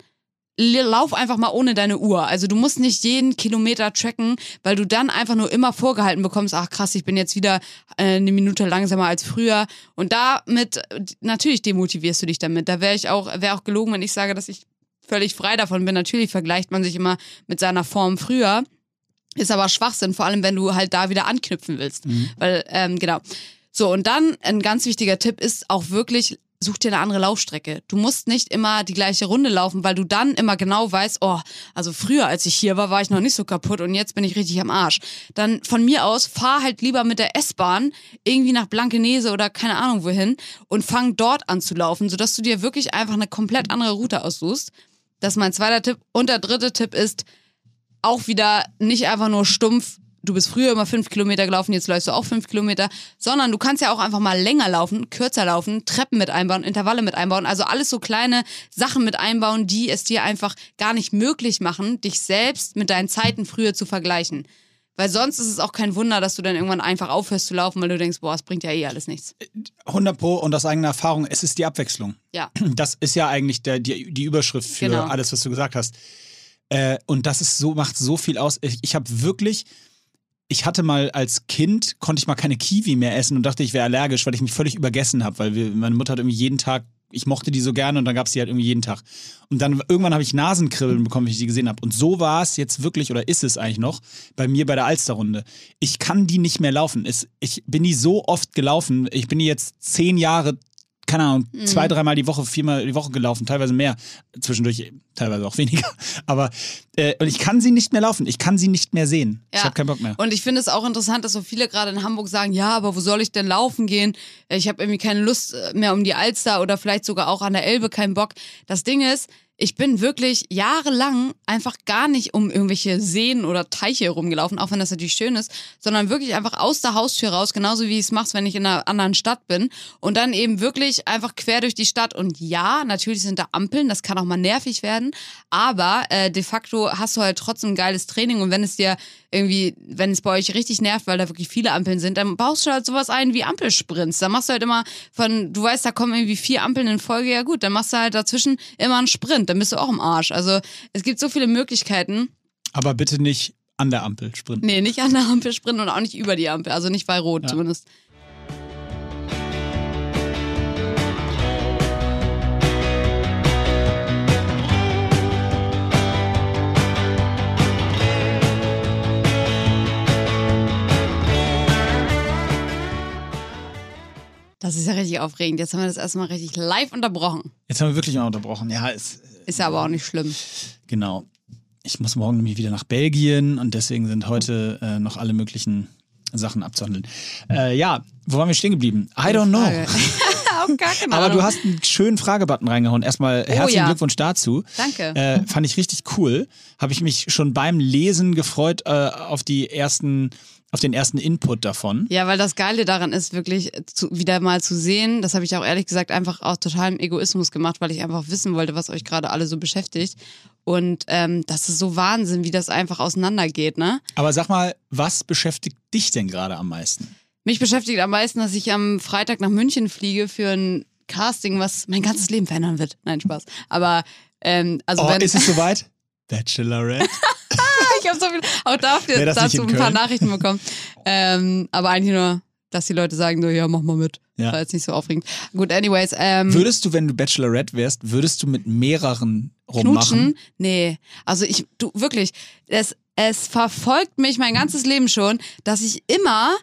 Speaker 2: lauf einfach mal ohne deine Uhr. Also du musst nicht jeden Kilometer tracken, weil du dann einfach nur immer vorgehalten bekommst, ach krass, ich bin jetzt wieder äh, eine Minute langsamer als früher. Und damit, natürlich demotivierst du dich damit. Da wäre ich auch, wäre auch gelogen, wenn ich sage, dass ich völlig frei davon bin. Natürlich vergleicht man sich immer mit seiner Form früher. Ist aber Schwachsinn, vor allem wenn du halt da wieder anknüpfen willst. Weil, ähm, genau. So, und dann ein ganz wichtiger Tipp ist auch wirklich, such dir eine andere Laufstrecke. Du musst nicht immer die gleiche Runde laufen, weil du dann immer genau weißt, oh, also früher, als ich hier war, war ich noch nicht so kaputt und jetzt bin ich richtig am Arsch. Dann von mir aus, fahr halt lieber mit der S-Bahn irgendwie nach Blankenese oder keine Ahnung wohin und fang dort an zu laufen, sodass du dir wirklich einfach eine komplett andere Route aussuchst. Das ist mein zweiter Tipp. Und der dritte Tipp ist, auch wieder nicht einfach nur stumpf, du bist früher immer fünf Kilometer gelaufen, jetzt läufst du auch fünf Kilometer, sondern du kannst ja auch einfach mal länger laufen, kürzer laufen, Treppen mit einbauen, Intervalle mit einbauen, also alles so kleine Sachen mit einbauen, die es dir einfach gar nicht möglich machen, dich selbst mit deinen Zeiten früher zu vergleichen. Weil sonst ist es auch kein Wunder, dass du dann irgendwann einfach aufhörst zu laufen, weil du denkst, boah, es bringt ja eh alles nichts.
Speaker 1: 100 Pro und aus eigener Erfahrung, es ist die Abwechslung.
Speaker 2: Ja.
Speaker 1: Das ist ja eigentlich der, die, die Überschrift für
Speaker 2: Genau.
Speaker 1: alles, was du gesagt hast. Äh, und das ist so, macht so viel aus. Ich, ich habe wirklich, ich hatte mal als Kind, konnte ich mal keine Kiwi mehr essen und dachte, ich wäre allergisch, weil ich mich völlig übergessen habe, weil wir, meine Mutter hat irgendwie jeden Tag, ich mochte die so gerne und dann gab es die halt irgendwie jeden Tag. Und dann irgendwann habe ich Nasenkribbeln bekommen, wie ich die gesehen habe. Und so war es jetzt wirklich, oder ist es eigentlich noch, bei mir bei der Alsterrunde. Ich kann die nicht mehr laufen. Es, ich bin die so oft gelaufen. Ich bin die jetzt zehn Jahre keine Ahnung,
Speaker 2: Mhm.
Speaker 1: zwei, dreimal die Woche, viermal die Woche gelaufen, teilweise mehr, zwischendurch teilweise auch weniger. Aber äh, und ich kann sie nicht mehr laufen, ich kann sie nicht mehr sehen. Ich
Speaker 2: Ja.
Speaker 1: habe keinen Bock mehr.
Speaker 2: Und ich finde es auch interessant, dass so viele gerade in Hamburg sagen, ja, aber wo soll ich denn laufen gehen? Ich habe irgendwie keine Lust äh, mehr um die Alster oder vielleicht sogar auch an der Elbe keinen Bock. Das Ding ist, ich bin wirklich jahrelang einfach gar nicht um irgendwelche Seen oder Teiche rumgelaufen, auch wenn das natürlich schön ist, sondern wirklich einfach aus der Haustür raus, genauso wie ich es mache, wenn ich in einer anderen Stadt bin. Und dann eben wirklich einfach quer durch die Stadt. Und ja, natürlich sind da Ampeln, das kann auch mal nervig werden, aber äh, de facto hast du halt trotzdem ein geiles Training. Und wenn es dir irgendwie, wenn es bei euch richtig nervt, weil da wirklich viele Ampeln sind, dann baust du halt sowas ein wie Ampelsprints. Da machst du halt immer von, du weißt, da kommen irgendwie vier Ampeln in Folge, ja gut, dann machst du halt dazwischen immer einen Sprint, dann bist du auch im Arsch. Also es gibt so viele Möglichkeiten.
Speaker 1: Aber bitte nicht an der Ampel sprinten.
Speaker 2: Nee, nicht an der Ampel sprinten und auch nicht über die Ampel, also nicht bei Rot
Speaker 1: Ja.
Speaker 2: zumindest. Das ist ja richtig aufregend. Jetzt haben wir das erstmal richtig live unterbrochen.
Speaker 1: Jetzt haben wir wirklich mal unterbrochen. Ja, es,
Speaker 2: Ist ja aber auch nicht schlimm.
Speaker 1: genau. Ich muss morgen nämlich wieder nach Belgien und deswegen sind heute äh, noch alle möglichen Sachen abzuhandeln. Äh, ja, wo waren wir stehen geblieben? I don't know.
Speaker 2: Auch gar keine
Speaker 1: Aber du hast einen schönen Fragebutton reingehauen. Erstmal herzlichen
Speaker 2: ja.
Speaker 1: Glückwunsch dazu.
Speaker 2: Danke.
Speaker 1: Äh, fand ich richtig cool. Habe ich mich schon beim Lesen gefreut äh, auf die ersten, auf den ersten Input davon.
Speaker 2: Ja, weil das Geile daran ist, wirklich zu, wieder mal zu sehen, das habe ich auch ehrlich gesagt einfach aus totalem Egoismus gemacht, weil ich einfach wissen wollte, was euch gerade alle so beschäftigt. Und ähm, das ist so Wahnsinn, wie das einfach auseinandergeht, ne?
Speaker 1: Aber sag mal, was beschäftigt dich denn gerade am meisten?
Speaker 2: Mich beschäftigt am meisten, dass ich am Freitag nach München fliege für ein Casting, was mein ganzes Leben verändern wird. Nein, Spaß. Aber ähm, also
Speaker 1: Oh,
Speaker 2: wenn
Speaker 1: ist es soweit? Bachelorette?
Speaker 2: habe so viel auch dafür, dazu
Speaker 1: in
Speaker 2: ein paar
Speaker 1: Köln?
Speaker 2: Nachrichten bekommen. ähm, aber eigentlich nur, dass die Leute sagen so, ja, mach mal mit.
Speaker 1: Ja.
Speaker 2: War jetzt nicht so aufregend. Gut, anyways. Ähm,
Speaker 1: Würdest du, wenn du Bachelorette wärst, würdest du mit mehreren rummachen?
Speaker 2: knutschen? Nee. Also ich, du, wirklich, es, es verfolgt mich mein ganzes Leben schon, dass ich immer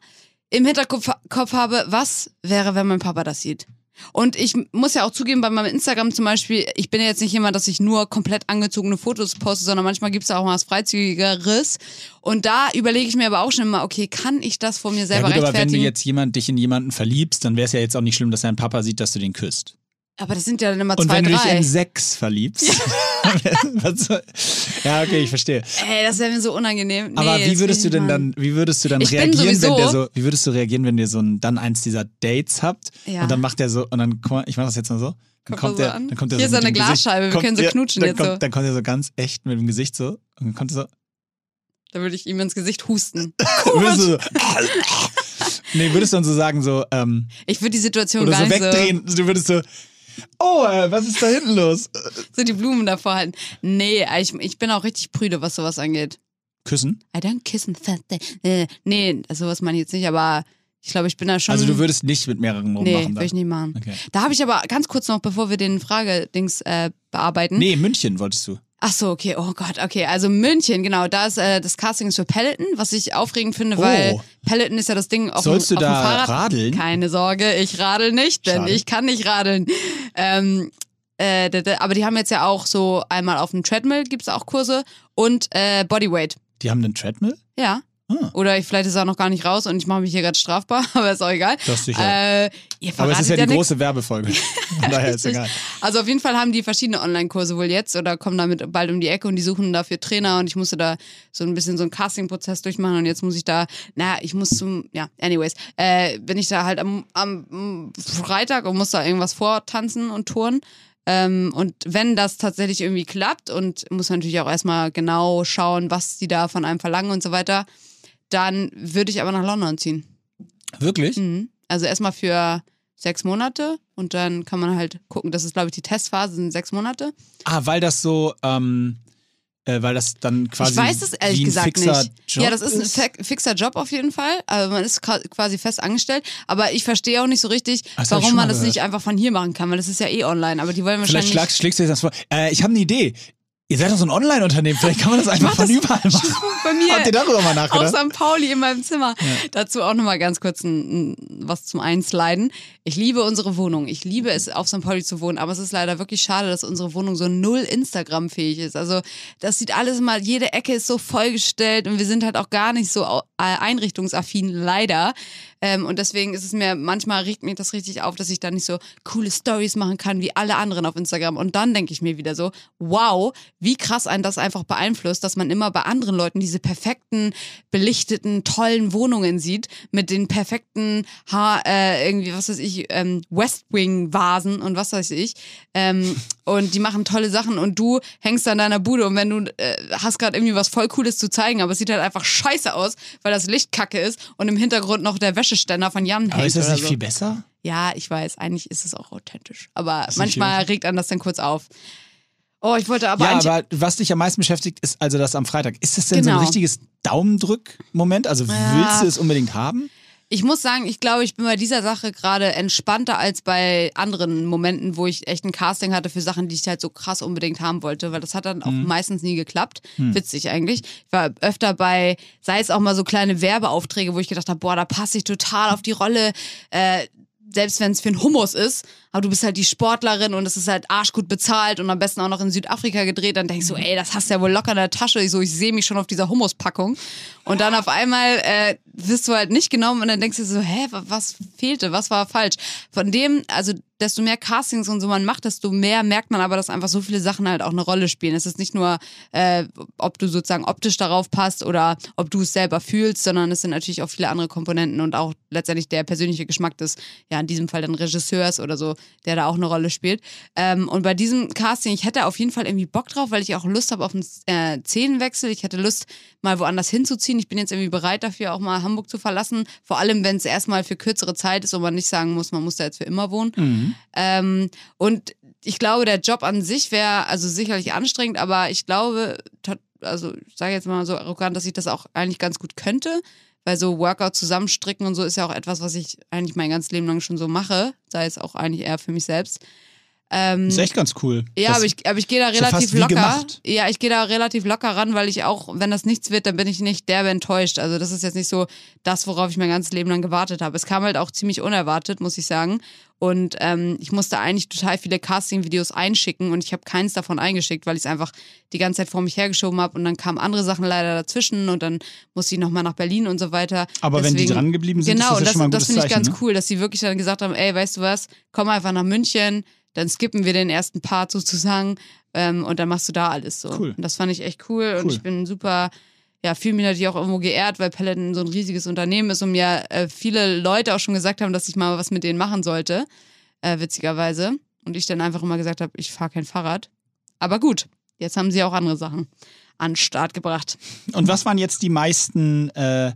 Speaker 2: im Hinterkopf Kopf habe, was wäre, wenn mein Papa das sieht. Und ich muss ja auch zugeben, bei meinem Instagram zum Beispiel, ich bin ja jetzt nicht jemand, dass ich nur komplett angezogene Fotos poste, sondern manchmal gibt's da auch mal was Freizügigeres. Und da überlege ich mir aber auch schon immer, okay, kann ich das vor mir
Speaker 1: Ja
Speaker 2: selber
Speaker 1: gut, aber wenn du
Speaker 2: rechtfertigen?
Speaker 1: jetzt jemand, dich in jemanden verliebst, dann wäre es ja jetzt auch nicht schlimm, dass dein Papa sieht, dass du den küsst.
Speaker 2: Aber das sind ja dann immer
Speaker 1: Und
Speaker 2: zwei,
Speaker 1: wenn du dich
Speaker 2: drei.
Speaker 1: in Sex verliebst. soll- ja, okay, ich verstehe.
Speaker 2: Ey, das wäre mir so unangenehm. Nee,
Speaker 1: Aber wie würdest du denn dann, wie würdest du dann
Speaker 2: Ich
Speaker 1: reagieren, wenn der so, wie würdest du reagieren, wenn ihr so ein, dann eins dieser Dates habt
Speaker 2: Ja.
Speaker 1: und dann macht der so, und dann, guck mal, ich mach das jetzt mal so. Dann
Speaker 2: Kommt
Speaker 1: kommt
Speaker 2: er
Speaker 1: der,
Speaker 2: so an?
Speaker 1: dann kommt der
Speaker 2: Hier
Speaker 1: so
Speaker 2: ist eine
Speaker 1: dem Gesicht-
Speaker 2: Glasscheibe, wir können so
Speaker 1: ja,
Speaker 2: knutschen
Speaker 1: dann
Speaker 2: jetzt
Speaker 1: kommt,
Speaker 2: so.
Speaker 1: Dann kommt er so ganz echt mit dem Gesicht so. Und dann kommt er so.
Speaker 2: Da würde ich ihm ins Gesicht husten.
Speaker 1: Würdest du so nee, würdest du dann so sagen, so, ähm,
Speaker 2: Ich würde die Situation
Speaker 1: oder
Speaker 2: gar
Speaker 1: so
Speaker 2: nicht
Speaker 1: wegdrehen. Du würdest so, oh, äh, was ist da hinten los?
Speaker 2: so, die Blumen davor halten. Nee, ich, ich bin auch richtig prüde, was sowas angeht.
Speaker 1: Küssen?
Speaker 2: I don't kiss and fat. Äh, nee, sowas meine ich jetzt nicht, aber ich glaube, ich bin da schon.
Speaker 1: Also du würdest nicht mit mehreren
Speaker 2: Nee,
Speaker 1: rummachen
Speaker 2: würde
Speaker 1: dann?
Speaker 2: ich nicht machen.
Speaker 1: Okay.
Speaker 2: Da habe ich aber ganz kurz noch, bevor wir den Fragedings äh, bearbeiten.
Speaker 1: Nee, München wolltest du.
Speaker 2: Ach so, okay, oh Gott, okay. Also München, genau, da ist äh, das Casting ist für Peloton, was ich aufregend finde, weil
Speaker 1: Oh.
Speaker 2: Peloton ist ja das Ding auf,
Speaker 1: Sollst
Speaker 2: dem,
Speaker 1: du
Speaker 2: auf dem
Speaker 1: da
Speaker 2: Fahrrad.
Speaker 1: radeln?
Speaker 2: Keine Sorge, ich radel nicht, denn
Speaker 1: Schade.
Speaker 2: ich kann nicht radeln. Ähm, äh, aber die haben jetzt ja auch so einmal auf dem Treadmill gibt's auch Kurse und äh, Bodyweight.
Speaker 1: Die haben einen Treadmill?
Speaker 2: Ja.
Speaker 1: Ah.
Speaker 2: Oder ich, vielleicht ist er noch gar nicht raus und ich mache mich hier gerade strafbar, aber ist auch egal.
Speaker 1: Das sicher.
Speaker 2: Äh,
Speaker 1: Aber es ist ja
Speaker 2: verratet
Speaker 1: die
Speaker 2: nix.
Speaker 1: große Werbefolge. Von daher ist egal.
Speaker 2: Also auf jeden Fall haben die verschiedene Online-Kurse wohl jetzt oder kommen damit bald um die Ecke und die suchen dafür Trainer und ich musste da so ein bisschen so einen Casting-Prozess durchmachen und jetzt muss ich da, naja, ich muss zum, ja, anyways, äh, bin ich da halt am, am Freitag und muss da irgendwas vortanzen und touren. Ähm, und wenn das tatsächlich irgendwie klappt und muss man natürlich auch erstmal genau schauen, was die da von einem verlangen und so weiter, dann würde ich aber nach London ziehen.
Speaker 1: Wirklich?
Speaker 2: Mhm. Also erstmal für sechs Monate und dann kann man halt gucken, das ist glaube ich die Testphase, sind sechs Monate.
Speaker 1: Ah, weil das so, ähm, Äh, weil das dann quasi.
Speaker 2: Ich weiß es ehrlich
Speaker 1: ein
Speaker 2: gesagt nicht.
Speaker 1: Job
Speaker 2: ja, das ist ein fe- fixer Job auf jeden Fall. Also man ist quasi fest angestellt. Aber ich verstehe auch nicht so richtig,
Speaker 1: das
Speaker 2: warum man das
Speaker 1: gehört.
Speaker 2: nicht einfach von hier machen kann, weil das ist ja eh online. Aber die wollen
Speaker 1: Vielleicht
Speaker 2: wahrscheinlich.
Speaker 1: schlägst, schlägst du dir das vor. Äh, ich habe eine Idee. Ihr seid doch so ein Online-Unternehmen. Vielleicht kann man das einfach von
Speaker 2: das
Speaker 1: überall machen.
Speaker 2: bei mir
Speaker 1: Habt ihr darüber mal
Speaker 2: auf
Speaker 1: nachgedacht?
Speaker 2: St. Pauli in meinem Zimmer. Dazu auch nochmal ganz kurz ein, was zum Einsliden. Ich liebe unsere Wohnung. Ich liebe es, auf St. Pauli zu wohnen. Aber es ist leider wirklich schade, dass unsere Wohnung so null Instagram-fähig ist. Also das sieht alles mal, jede Ecke ist so vollgestellt und wir sind halt auch gar nicht so äh, einrichtungsaffin, leider. Ähm, und deswegen ist es mir, manchmal regt mich das richtig auf, dass ich da nicht so coole Stories machen kann wie alle anderen auf Instagram. Und dann denke ich mir wieder so, wow, wie krass einen das einfach beeinflusst, dass man immer bei anderen Leuten diese perfekten, belichteten, tollen Wohnungen sieht, mit den perfekten Haar, äh, irgendwie, was weiß ich, ähm, West Wing-Vasen und was weiß ich. Ähm, und die machen tolle Sachen und du hängst an deiner Bude und wenn du äh, hast gerade irgendwie was voll Cooles zu zeigen, aber es sieht halt einfach scheiße aus, weil das Licht kacke ist und im Hintergrund noch der Wäscheständer von Jan
Speaker 1: Aber
Speaker 2: hängt.
Speaker 1: ist das
Speaker 2: oder
Speaker 1: nicht
Speaker 2: so.
Speaker 1: viel besser?
Speaker 2: Ja, ich weiß, eigentlich ist es auch authentisch. Aber
Speaker 1: ist nicht
Speaker 2: manchmal regt einen das dann kurz auf. Oh, ich wollte aber
Speaker 1: ja,
Speaker 2: eigentlich.
Speaker 1: aber was dich am meisten beschäftigt, ist also das am Freitag. Ist das denn so
Speaker 2: Genau.
Speaker 1: ein richtiges Daumendrück-Moment? Also willst du es unbedingt haben?
Speaker 2: Ich muss sagen, ich glaube, ich bin bei dieser Sache gerade entspannter als bei anderen Momenten, wo ich echt ein Casting hatte für Sachen, die ich halt so krass unbedingt haben wollte, weil das hat dann auch
Speaker 1: Mhm.
Speaker 2: meistens nie geklappt.
Speaker 1: Hm.
Speaker 2: Witzig eigentlich. Ich war öfter bei, sei es auch mal so kleine Werbeaufträge, wo ich gedacht habe, boah, da passe ich total auf die Rolle. Äh, selbst wenn es für einen Hummus ist, aber du bist halt die Sportlerin und es ist halt arschgut bezahlt und am besten auch noch in Südafrika gedreht, dann denkst du, ey, das hast du ja wohl locker in der Tasche. Ich so, ich sehe mich schon auf dieser Hummuspackung. Und dann auf einmal äh, wirst du halt nicht genommen und dann denkst du so, hä, wa- was fehlte, was war falsch? Von dem, also desto mehr Castings und so man macht, desto mehr merkt man aber, dass einfach so viele Sachen halt auch eine Rolle spielen. Es ist nicht nur, äh, ob du sozusagen optisch darauf passt oder ob du es selber fühlst, sondern es sind natürlich auch viele andere Komponenten und auch letztendlich der persönliche Geschmack des, ja, in diesem Fall dann Regisseurs oder so, der da auch eine Rolle spielt. Ähm, und bei diesem Casting, ich hätte auf jeden Fall irgendwie Bock drauf, weil ich auch Lust habe auf einen äh, Szenenwechsel. Ich hätte Lust, mal woanders hinzuziehen. Ich bin jetzt irgendwie bereit dafür, auch mal Hamburg zu verlassen. Vor allem, wenn es erstmal für kürzere Zeit ist und man nicht sagen muss, man muss da jetzt für immer wohnen. Ähm, und ich glaube, der Job an sich wäre also sicherlich anstrengend, aber ich glaube, also ich sage jetzt mal so arrogant, dass ich das auch eigentlich ganz gut könnte. Weil so Workout zusammenstricken und so ist ja auch etwas, was ich eigentlich mein ganzes Leben lang schon so mache. Sei es auch eigentlich eher für mich selbst. Ähm,
Speaker 1: Ist echt ganz cool.
Speaker 2: ja,
Speaker 1: Das-
Speaker 2: aber ich, aber ich gehe da
Speaker 1: ja
Speaker 2: relativ
Speaker 1: wie
Speaker 2: locker.
Speaker 1: gemacht.
Speaker 2: Ja, ich gehe da relativ locker ran, weil ich auch, wenn das nichts wird, dann bin ich nicht derbe enttäuscht. Also das ist jetzt nicht so das, worauf ich mein ganzes Leben lang gewartet habe. Es kam halt auch ziemlich unerwartet, muss ich sagen. Und ähm, ich musste eigentlich total viele Casting-Videos einschicken und ich habe keins davon eingeschickt, weil ich es einfach die ganze Zeit vor mich hergeschoben habe und dann kamen andere Sachen leider dazwischen und dann musste ich nochmal nach Berlin und so weiter.
Speaker 1: Aber wenn die
Speaker 2: Deswegen-
Speaker 1: dran geblieben sind,
Speaker 2: genau,
Speaker 1: ist das, ja
Speaker 2: das, das finde ich ganz
Speaker 1: ne?
Speaker 2: cool, dass sie wirklich dann gesagt haben, ey, weißt du was, komm einfach nach München, dann skippen wir den ersten Part sozusagen ähm, und dann machst du da alles so.
Speaker 1: Cool.
Speaker 2: Und das fand ich echt cool, und
Speaker 1: Cool.
Speaker 2: ich bin super, ja, fühle mich natürlich auch irgendwo geehrt, weil Peloton so ein riesiges Unternehmen ist und mir äh, viele Leute auch schon gesagt haben, dass ich mal was mit denen machen sollte, äh, witzigerweise. Und ich dann einfach immer gesagt habe, ich fahre kein Fahrrad. Aber gut, jetzt haben sie auch andere Sachen an den Start gebracht.
Speaker 1: Und was waren jetzt die meisten, äh,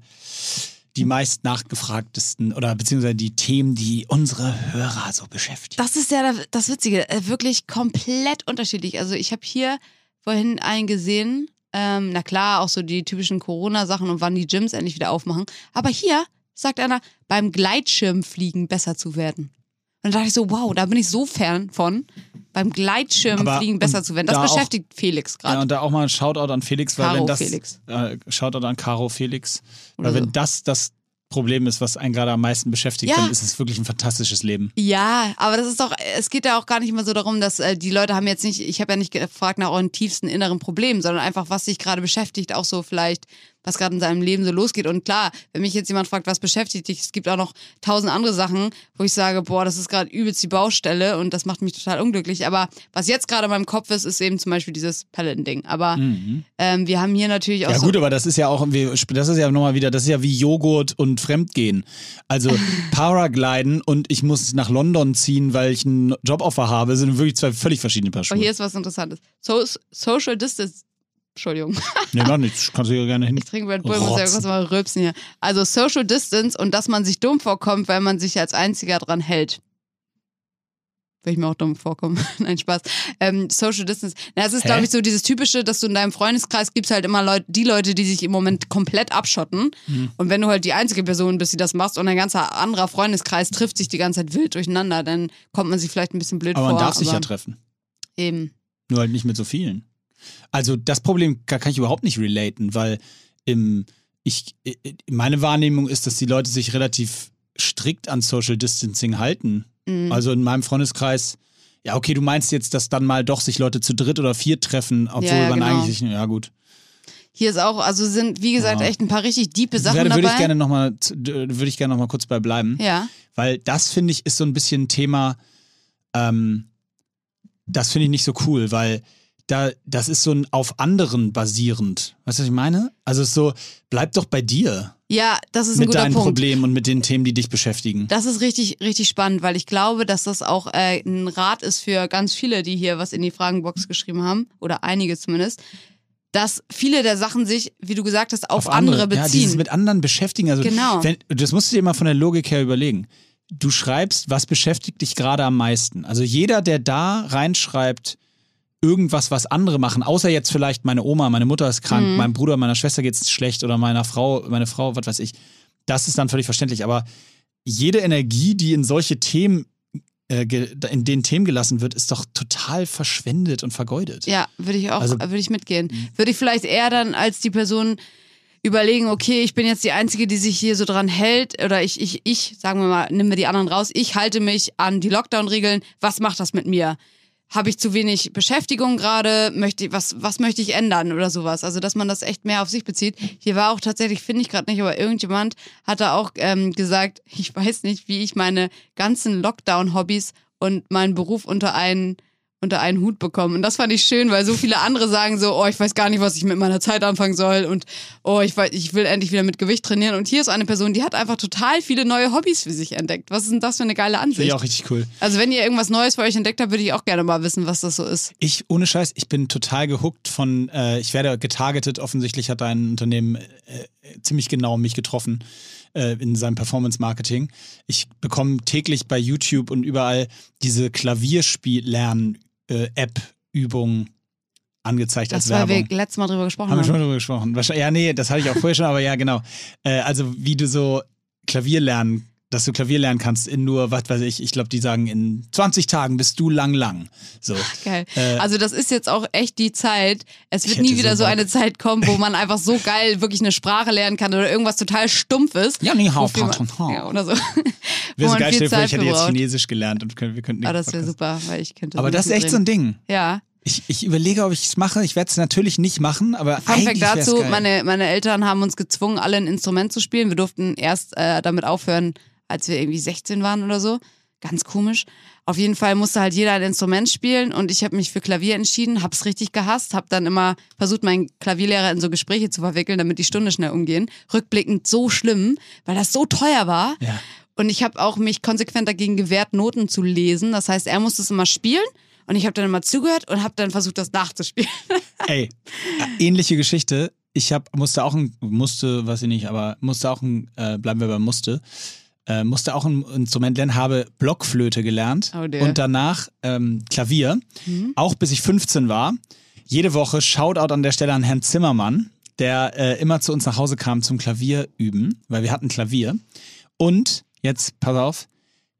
Speaker 1: die meist nachgefragtesten oder beziehungsweise die Themen, die unsere Hörer so beschäftigen?
Speaker 2: Das ist ja das Witzige, äh, wirklich komplett unterschiedlich. Also ich habe hier vorhin einen gesehen, ähm, na klar, auch so die typischen Corona-Sachen und wann die Gyms endlich wieder aufmachen. Aber hier sagt einer, beim Gleitschirmfliegen besser zu werden. Und dann dachte ich so, wow, da bin ich so fern von, beim Gleitschirmfliegen besser zu werden.
Speaker 1: da
Speaker 2: Das
Speaker 1: auch-
Speaker 2: beschäftigt Felix
Speaker 1: Ja,
Speaker 2: gerade.
Speaker 1: und da auch mal ein Shoutout an Felix, weil
Speaker 2: Caro
Speaker 1: wenn das
Speaker 2: Felix.
Speaker 1: Äh, Shoutout an Caro Felix,
Speaker 2: Oder
Speaker 1: weil
Speaker 2: so.
Speaker 1: wenn das das Problem ist, was einen gerade am meisten beschäftigt,
Speaker 2: Ja.
Speaker 1: dann ist es wirklich ein fantastisches Leben.
Speaker 2: Ja, aber das ist doch, es geht ja auch gar nicht immer so darum, dass äh, die Leute haben jetzt nicht, ich habe ja nicht gefragt nach euren tiefsten inneren Problemen, sondern einfach, was sich gerade beschäftigt, auch so vielleicht, was gerade in seinem Leben so losgeht. Und klar, wenn mich jetzt jemand fragt, was beschäftigt dich, es gibt auch noch tausend andere Sachen, wo ich sage, boah, das ist gerade übelst die Baustelle und das macht mich total unglücklich. Aber was jetzt gerade in meinem Kopf ist, ist eben zum Beispiel dieses Paletten-Ding. Aber ähm, wir haben hier natürlich auch
Speaker 1: Mhm. Ja
Speaker 2: so
Speaker 1: gut, aber das ist ja auch, das ist ja nochmal wieder, das ist ja wie Joghurt und Fremdgehen. Also Paragliden und ich muss nach London ziehen, weil ich einen Joboffer habe, sind wirklich zwei völlig verschiedene Paar
Speaker 2: Aber
Speaker 1: Schuhe.
Speaker 2: hier ist was Interessantes. So, Social Distance. Entschuldigung.
Speaker 1: Nee, mach nichts, kannst du ja gerne hin.
Speaker 2: Ich trinke Red Bull, muss ja kurz mal rülpsen hier. Also Social Distance und dass man sich dumm vorkommt, weil man sich als Einziger dran hält. Will ich mir auch dumm vorkommen. Nein, Spaß. Ähm, Social Distance. Na, es ist, glaube ich, so dieses Typische, dass du in deinem Freundeskreis gibst halt immer Leute, die Leute, die sich im Moment komplett abschotten.
Speaker 1: Mhm.
Speaker 2: Und wenn du halt die einzige Person bist, die das machst und ein ganzer anderer Freundeskreis trifft sich die ganze Zeit wild durcheinander, dann kommt man sich vielleicht ein bisschen blöd
Speaker 1: Aber
Speaker 2: vor.
Speaker 1: man darf sich ja
Speaker 2: aber
Speaker 1: treffen.
Speaker 2: Eben.
Speaker 1: Nur halt nicht mit so vielen. Also das Problem kann, ich überhaupt nicht relaten, weil im, ich, i- meine Wahrnehmung ist, dass die Leute sich relativ strikt an Social Distancing halten.
Speaker 2: Mhm.
Speaker 1: Also in meinem Freundeskreis, ja, okay, du meinst jetzt, dass dann mal doch sich Leute zu dritt oder vier treffen, obwohl
Speaker 2: Ja, ja,
Speaker 1: man
Speaker 2: genau.
Speaker 1: eigentlich, ja gut.
Speaker 2: Hier ist auch, also sind, wie gesagt,
Speaker 1: Ja.
Speaker 2: echt ein paar richtig diepe Sachen
Speaker 1: Werde,
Speaker 2: dabei.
Speaker 1: würde ich gerne nochmal, würde ich gerne noch mal kurz bei bleiben.
Speaker 2: ja.
Speaker 1: Weil das finde ich ist so ein bisschen ein Thema, ähm, das finde ich nicht so cool, weil da, das ist so ein auf anderen basierend. Weißt du, was ich meine? Also es ist so, bleib doch bei dir
Speaker 2: Ja, das ist ein
Speaker 1: mit
Speaker 2: guter
Speaker 1: deinen
Speaker 2: Punkt.
Speaker 1: Problemen und mit den Themen, die dich beschäftigen.
Speaker 2: Das ist richtig, richtig spannend, weil ich glaube, dass das auch äh, ein Rat ist für ganz viele, die hier was in die Fragenbox geschrieben haben, oder einige zumindest, dass viele der Sachen sich, wie du gesagt hast, auf, andere,
Speaker 1: Ja,
Speaker 2: beziehen.
Speaker 1: dieses mit anderen beschäftigen. Also,
Speaker 2: Genau.
Speaker 1: wenn, das musst du dir mal von der Logik her überlegen. Du schreibst, was beschäftigt dich gerade am meisten? Also jeder, der da reinschreibt, irgendwas, was andere machen, außer jetzt vielleicht meine Oma, meine Mutter ist krank,
Speaker 2: Mhm.
Speaker 1: meinem Bruder, meiner Schwester geht's schlecht oder meiner Frau, meine Frau, was weiß ich. Das ist dann völlig verständlich. Aber jede Energie, die in solche Themen, äh, in den Themen gelassen wird, ist doch total verschwendet und vergeudet.
Speaker 2: ja, würde ich auch,
Speaker 1: Also-
Speaker 2: würde ich mitgehen. Würde ich vielleicht eher dann als die Person überlegen, okay, ich bin jetzt die Einzige, die sich hier so dran hält, oder ich, ich, ich, sagen wir mal, nimm mir die anderen raus, ich halte mich an die Lockdown-Regeln, was macht das mit mir? Habe ich zu wenig Beschäftigung gerade? Möchte was, was möchte ich ändern oder sowas? Also, dass man das echt mehr auf sich bezieht. Hier war auch tatsächlich, finde ich gerade nicht, aber irgendjemand hat da auch ähm, gesagt, ich weiß nicht, wie ich meine ganzen Lockdown-Hobbys und meinen Beruf unter einen unter einen Hut bekommen. Und das fand ich schön, weil so viele andere sagen so, oh, ich weiß gar nicht, was ich mit meiner Zeit anfangen soll und oh, ich, weiß, ich will endlich wieder mit Gewicht trainieren. Und hier ist eine Person, die hat einfach total viele neue Hobbys für sich entdeckt. Was ist denn das für eine geile
Speaker 1: Finde
Speaker 2: Ansicht?
Speaker 1: ich auch richtig cool.
Speaker 2: Also wenn ihr irgendwas Neues für euch entdeckt habt, würde ich auch gerne mal wissen, was das so ist.
Speaker 1: Ich, ohne Scheiß, ich bin total gehuckt von, äh, ich werde getargetet, offensichtlich hat ein Unternehmen äh, äh, ziemlich genau mich getroffen äh, in seinem Performance-Marketing. Ich bekomme täglich bei YouTube und überall diese Klavierspiel-Lern-App-Übungen angezeigt
Speaker 2: Das,
Speaker 1: als
Speaker 2: weil
Speaker 1: Werbung.
Speaker 2: wir letztes Mal drüber gesprochen
Speaker 1: Haben wir schon drüber gesprochen. Ja, nee, das hatte ich auch vorher schon, aber ja, genau. Äh, also wie du so Klavier lernen, dass du Klavier lernen kannst in nur, was weiß ich, ich glaube, die sagen, in 20 Tagen bist du lang, lang. So.
Speaker 2: Geil.
Speaker 1: Äh,
Speaker 2: also das ist jetzt auch echt die Zeit. Es wird nie wieder
Speaker 1: so
Speaker 2: so eine Zeit kommen, wo man einfach so geil wirklich eine Sprache lernen kann oder irgendwas total Stumpfes.
Speaker 1: Ja, ni hao,
Speaker 2: wofür man-
Speaker 1: hao.
Speaker 2: Ja, oder so.
Speaker 1: Wäre so geil, stell vor, ich hätte jetzt. Chinesisch gelernt und wir, wir könnten
Speaker 2: Ah, das wäre super, weil ich könnte.
Speaker 1: Aber das ist echt so ein Ding.
Speaker 2: Ja.
Speaker 1: Ich, ich überlege, ob ich es mache. Ich werde es natürlich nicht machen, aber
Speaker 2: Fun
Speaker 1: eigentlich
Speaker 2: Fact dazu,
Speaker 1: geil.
Speaker 2: meine, meine Eltern haben uns gezwungen, alle ein Instrument zu spielen. Wir durften erst äh, damit aufhören, als wir irgendwie 16 waren oder so. Ganz komisch. Auf jeden Fall musste halt jeder ein Instrument spielen und ich habe mich für Klavier entschieden, hab's richtig gehasst, hab dann immer versucht, meinen Klavierlehrer in so Gespräche zu verwickeln, damit die Stunde schnell umgehen. Rückblickend so schlimm, weil das so teuer war.
Speaker 1: Ja.
Speaker 2: Und ich habe auch mich konsequent dagegen gewehrt, Noten zu lesen. Das heißt, er musste es immer spielen und ich habe dann immer zugehört und habe dann versucht, das nachzuspielen.
Speaker 1: Ey, äh, ähnliche Geschichte. Ich hab, musste auch ein, musste, weiß ich nicht, aber musste auch ein, äh, bleiben wir beim musste, äh, musste auch ein Instrument lernen, habe Blockflöte gelernt
Speaker 2: Oh
Speaker 1: und danach ähm, Klavier, auch bis ich 15 war. Jede Woche Shoutout an der Stelle an Herrn Zimmermann, der äh, immer zu uns nach Hause kam zum Klavier üben, weil wir hatten Klavier. Und jetzt, pass auf,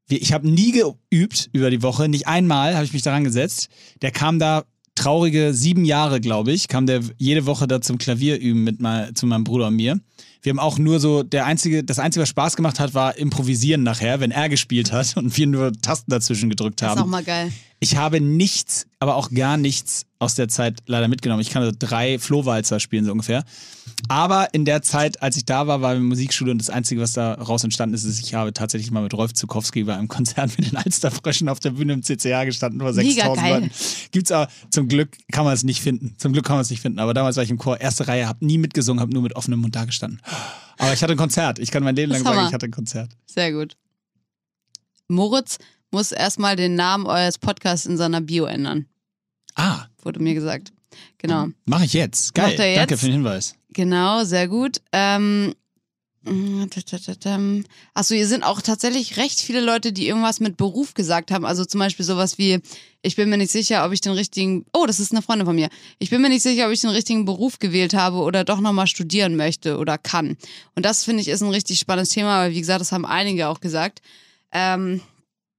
Speaker 1: ich habe nie geübt über die Woche, nicht einmal habe ich mich daran gesetzt. Der kam da traurige sieben Jahre, glaube ich, kam der jede Woche da zum Klavier üben mit mal, zu meinem Bruder und mir. Wir haben auch nur so, der einzige, das einzige, was Spaß gemacht hat, war improvisieren nachher, wenn er gespielt hat und wir nur Tasten dazwischen gedrückt
Speaker 2: Das ist auch
Speaker 1: haben.
Speaker 2: mal geil.
Speaker 1: Ich habe nichts, aber auch gar nichts aus der Zeit leider mitgenommen. Ich kann so drei Flohwalzer spielen, so ungefähr. Aber in der Zeit, als ich da war, war wir Musikschule und das Einzige, was daraus entstanden ist, ist, ich habe tatsächlich mal mit Rolf Zukowski bei einem Konzert mit den Alsterfröschen auf der Bühne im CCA gestanden vor
Speaker 2: Mega
Speaker 1: 6000
Speaker 2: geil.
Speaker 1: Leuten. Gibt's aber, zum Glück kann man es nicht finden. Zum Glück kann man es nicht finden. Aber damals war ich im Chor, erste Reihe, habe nie mitgesungen, habe nur mit offenem Mund da gestanden. Aber ich hatte ein Konzert. Ich kann mein Leben lang sagen, ich hatte ein Konzert.
Speaker 2: Sehr gut. Moritz muss erstmal den Namen eures Podcasts in seiner Bio ändern,
Speaker 1: Ah,
Speaker 2: wurde mir gesagt. Genau.
Speaker 1: mache ich jetzt. Geil.
Speaker 2: Jetzt?
Speaker 1: Danke für den Hinweis.
Speaker 2: Genau, sehr gut. Ähm, Achso, hier sind auch tatsächlich recht viele Leute, die irgendwas mit Beruf gesagt haben. Also zum Beispiel sowas wie, ich bin mir nicht sicher, ob ich den richtigen, oh, das ist eine Freundin von mir. Ich bin mir nicht sicher, ob ich den richtigen Beruf gewählt habe oder doch nochmal studieren möchte oder kann. Und das finde ich ist ein richtig spannendes Thema, weil wie gesagt, das haben einige auch gesagt. Ähm,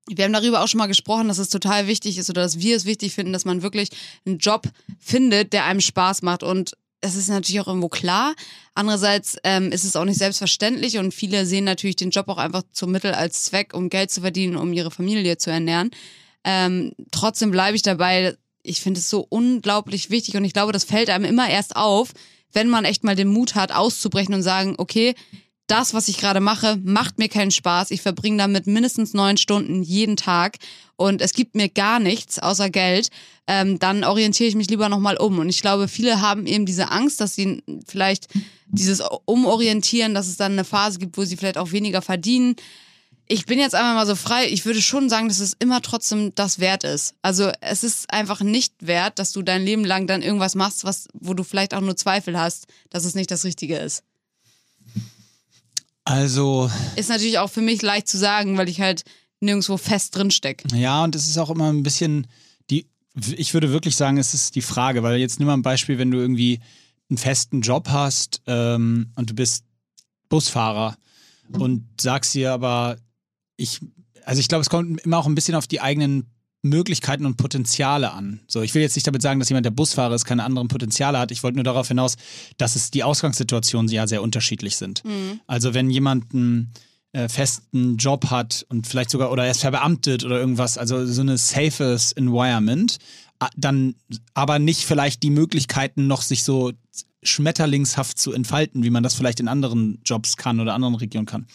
Speaker 2: wir haben darüber auch schon mal gesprochen, dass es total wichtig ist oder dass wir es wichtig finden, dass man wirklich einen Job findet, der einem Spaß macht. Und es ist natürlich auch irgendwo klar. Andererseits ähm, ist es auch nicht selbstverständlich und viele sehen natürlich den Job auch einfach zum Mittel als Zweck, um Geld zu verdienen, um ihre Familie zu ernähren. Ähm, trotzdem bleibe ich dabei. Ich finde es so unglaublich wichtig und ich glaube, das fällt einem immer erst auf, wenn man echt mal den Mut hat, auszubrechen und sagen, okay, das, was ich gerade mache, macht mir keinen Spaß. Ich verbringe damit mindestens neun Stunden jeden Tag und es gibt mir gar nichts außer Geld. Ähm, dann orientiere ich mich lieber nochmal um. Und ich glaube, viele haben eben diese Angst, dass sie vielleicht dieses Umorientieren, dass es dann eine Phase gibt, wo sie vielleicht auch weniger verdienen. Ich bin jetzt einmal mal so frei. Ich würde schon sagen, dass es immer trotzdem das wert ist. Also es ist einfach nicht wert, dass du dein Leben lang dann irgendwas machst, was, wo du vielleicht auch nur Zweifel hast, dass es nicht das Richtige ist.
Speaker 1: Also.
Speaker 2: Ist natürlich auch für mich leicht zu sagen, weil ich halt nirgendwo fest drin stecke.
Speaker 1: Ja, und es ist auch immer ein bisschen die, ich würde wirklich sagen, es ist die Frage, weil jetzt nimm mal ein Beispiel, wenn du irgendwie einen festen Job hast ähm, und du bist Busfahrer und sagst dir aber, ich, also ich glaube, es kommt immer auch ein bisschen auf die eigenen Möglichkeiten und Potenziale an. So, ich will jetzt nicht damit sagen, dass jemand, der Busfahrer ist, keine anderen Potenziale hat. Ich wollte nur darauf hinaus, dass es die Ausgangssituationen ja sehr unterschiedlich sind. Mhm. Also wenn jemand einen äh, festen Job hat und vielleicht sogar oder er ist verbeamtet oder irgendwas, also so eine safes Environment, dann aber nicht vielleicht die Möglichkeiten noch sich so schmetterlingshaft zu entfalten, wie man das vielleicht in anderen Jobs kann oder anderen Regionen kann.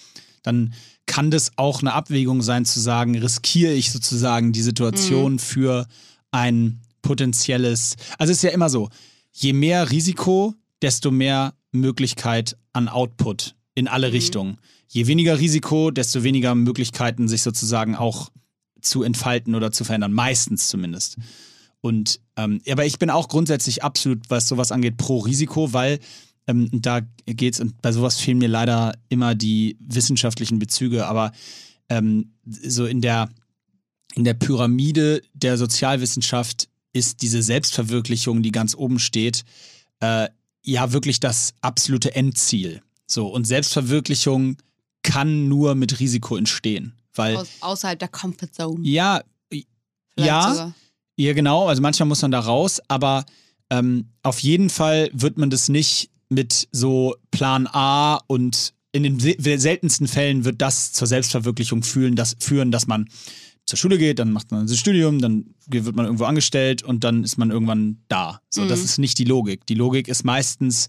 Speaker 1: Dann kann das auch eine Abwägung sein, zu sagen, riskiere ich sozusagen die Situation mhm. für ein potenzielles. Also es ist ja immer so, je mehr Risiko, desto mehr Möglichkeit an Output in alle mhm. Richtungen. Je weniger Risiko, desto weniger Möglichkeiten, sich sozusagen auch zu entfalten oder zu verändern. Meistens zumindest. Und ähm, aber ich bin auch grundsätzlich absolut, was sowas angeht, pro Risiko, weil ähm, da geht's, und bei sowas fehlen mir leider immer die wissenschaftlichen Bezüge, aber ähm, so in der, in der Pyramide der Sozialwissenschaft ist diese Selbstverwirklichung, die ganz oben steht, äh, ja wirklich das absolute Endziel. So, und Selbstverwirklichung kann nur mit Risiko entstehen. Weil,
Speaker 2: Aus, außerhalb der Comfort Zone.
Speaker 1: Ja, Vielleicht ja, sogar. ja, genau. Also manchmal muss man da raus, aber ähm, auf jeden Fall wird man das nicht mit so Plan A und in den seltensten Fällen wird das zur Selbstverwirklichung fühlen, das, führen, dass man zur Schule geht, dann macht man das Studium, dann wird man irgendwo angestellt und dann ist man irgendwann da. So, mhm. das ist nicht die Logik. Die Logik ist meistens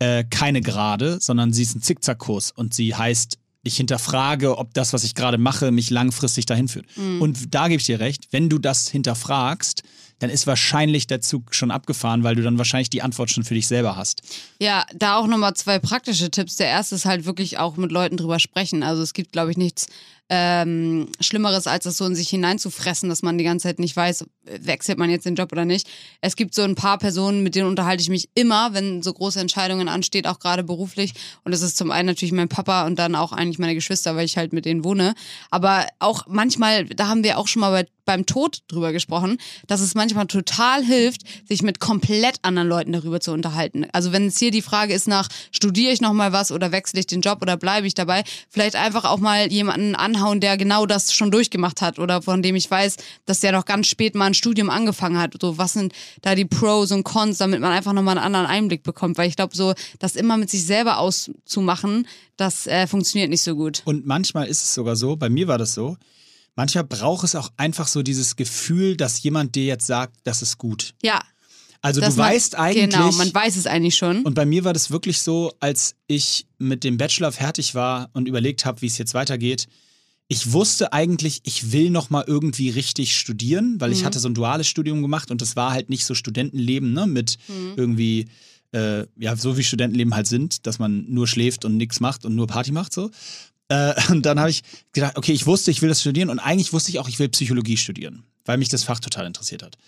Speaker 1: äh, keine gerade, sondern sie ist ein Zickzackkurs und sie heißt, ich hinterfrage, ob das, was ich gerade mache, mich langfristig dahin führt. Mhm. Und da gebe ich dir recht, wenn du das hinterfragst, dann ist wahrscheinlich der Zug schon abgefahren, weil du dann wahrscheinlich die Antwort schon für dich selber hast.
Speaker 2: Ja, da auch nochmal zwei praktische Tipps. Der erste ist halt wirklich auch mit Leuten drüber sprechen. Also es gibt, glaube ich, nichts ähm, Schlimmeres, als das so in sich hineinzufressen, dass man die ganze Zeit nicht weiß, wechselt man jetzt den Job oder nicht. Es gibt so ein paar Personen, mit denen unterhalte ich mich immer, wenn so große Entscheidungen ansteht, auch gerade beruflich. Und das ist zum einen natürlich mein Papa und dann auch eigentlich meine Geschwister, weil ich halt mit denen wohne. Aber auch manchmal, da haben wir auch schon mal bei, beim Tod drüber gesprochen, dass es manchmal total hilft, sich mit komplett anderen Leuten darüber zu unterhalten. Also wenn es hier die Frage ist nach, studiere ich nochmal was oder wechsle ich den Job oder bleibe ich dabei, vielleicht einfach auch mal jemanden anhalten, anhauen, der genau das schon durchgemacht hat oder von dem ich weiß, dass der noch ganz spät mal ein Studium angefangen hat. So, was sind da die Pros und Cons, damit man einfach nochmal einen anderen Einblick bekommt. Weil ich glaube, so das immer mit sich selber auszumachen, das äh, funktioniert nicht so gut.
Speaker 1: Und manchmal ist es sogar so, bei mir war das so, manchmal braucht es auch einfach so dieses Gefühl, dass jemand dir jetzt sagt, das ist gut.
Speaker 2: Ja,
Speaker 1: also du man, weißt eigentlich.
Speaker 2: Genau, man weiß es eigentlich schon.
Speaker 1: Und bei mir war das wirklich so, als ich mit dem Bachelor fertig war und überlegt habe, wie es jetzt weitergeht ich wusste eigentlich, ich will noch mal irgendwie richtig studieren, weil mhm. ich hatte so ein duales Studium gemacht und das war halt nicht so Studentenleben, ne, mit mhm. irgendwie äh, ja, so wie Studentenleben halt sind, dass man nur schläft und nichts macht und nur Party macht so. Äh, und dann habe ich gedacht, okay, ich wusste, ich will das studieren und eigentlich wusste ich auch, ich will Psychologie studieren, weil mich das Fach total interessiert hat.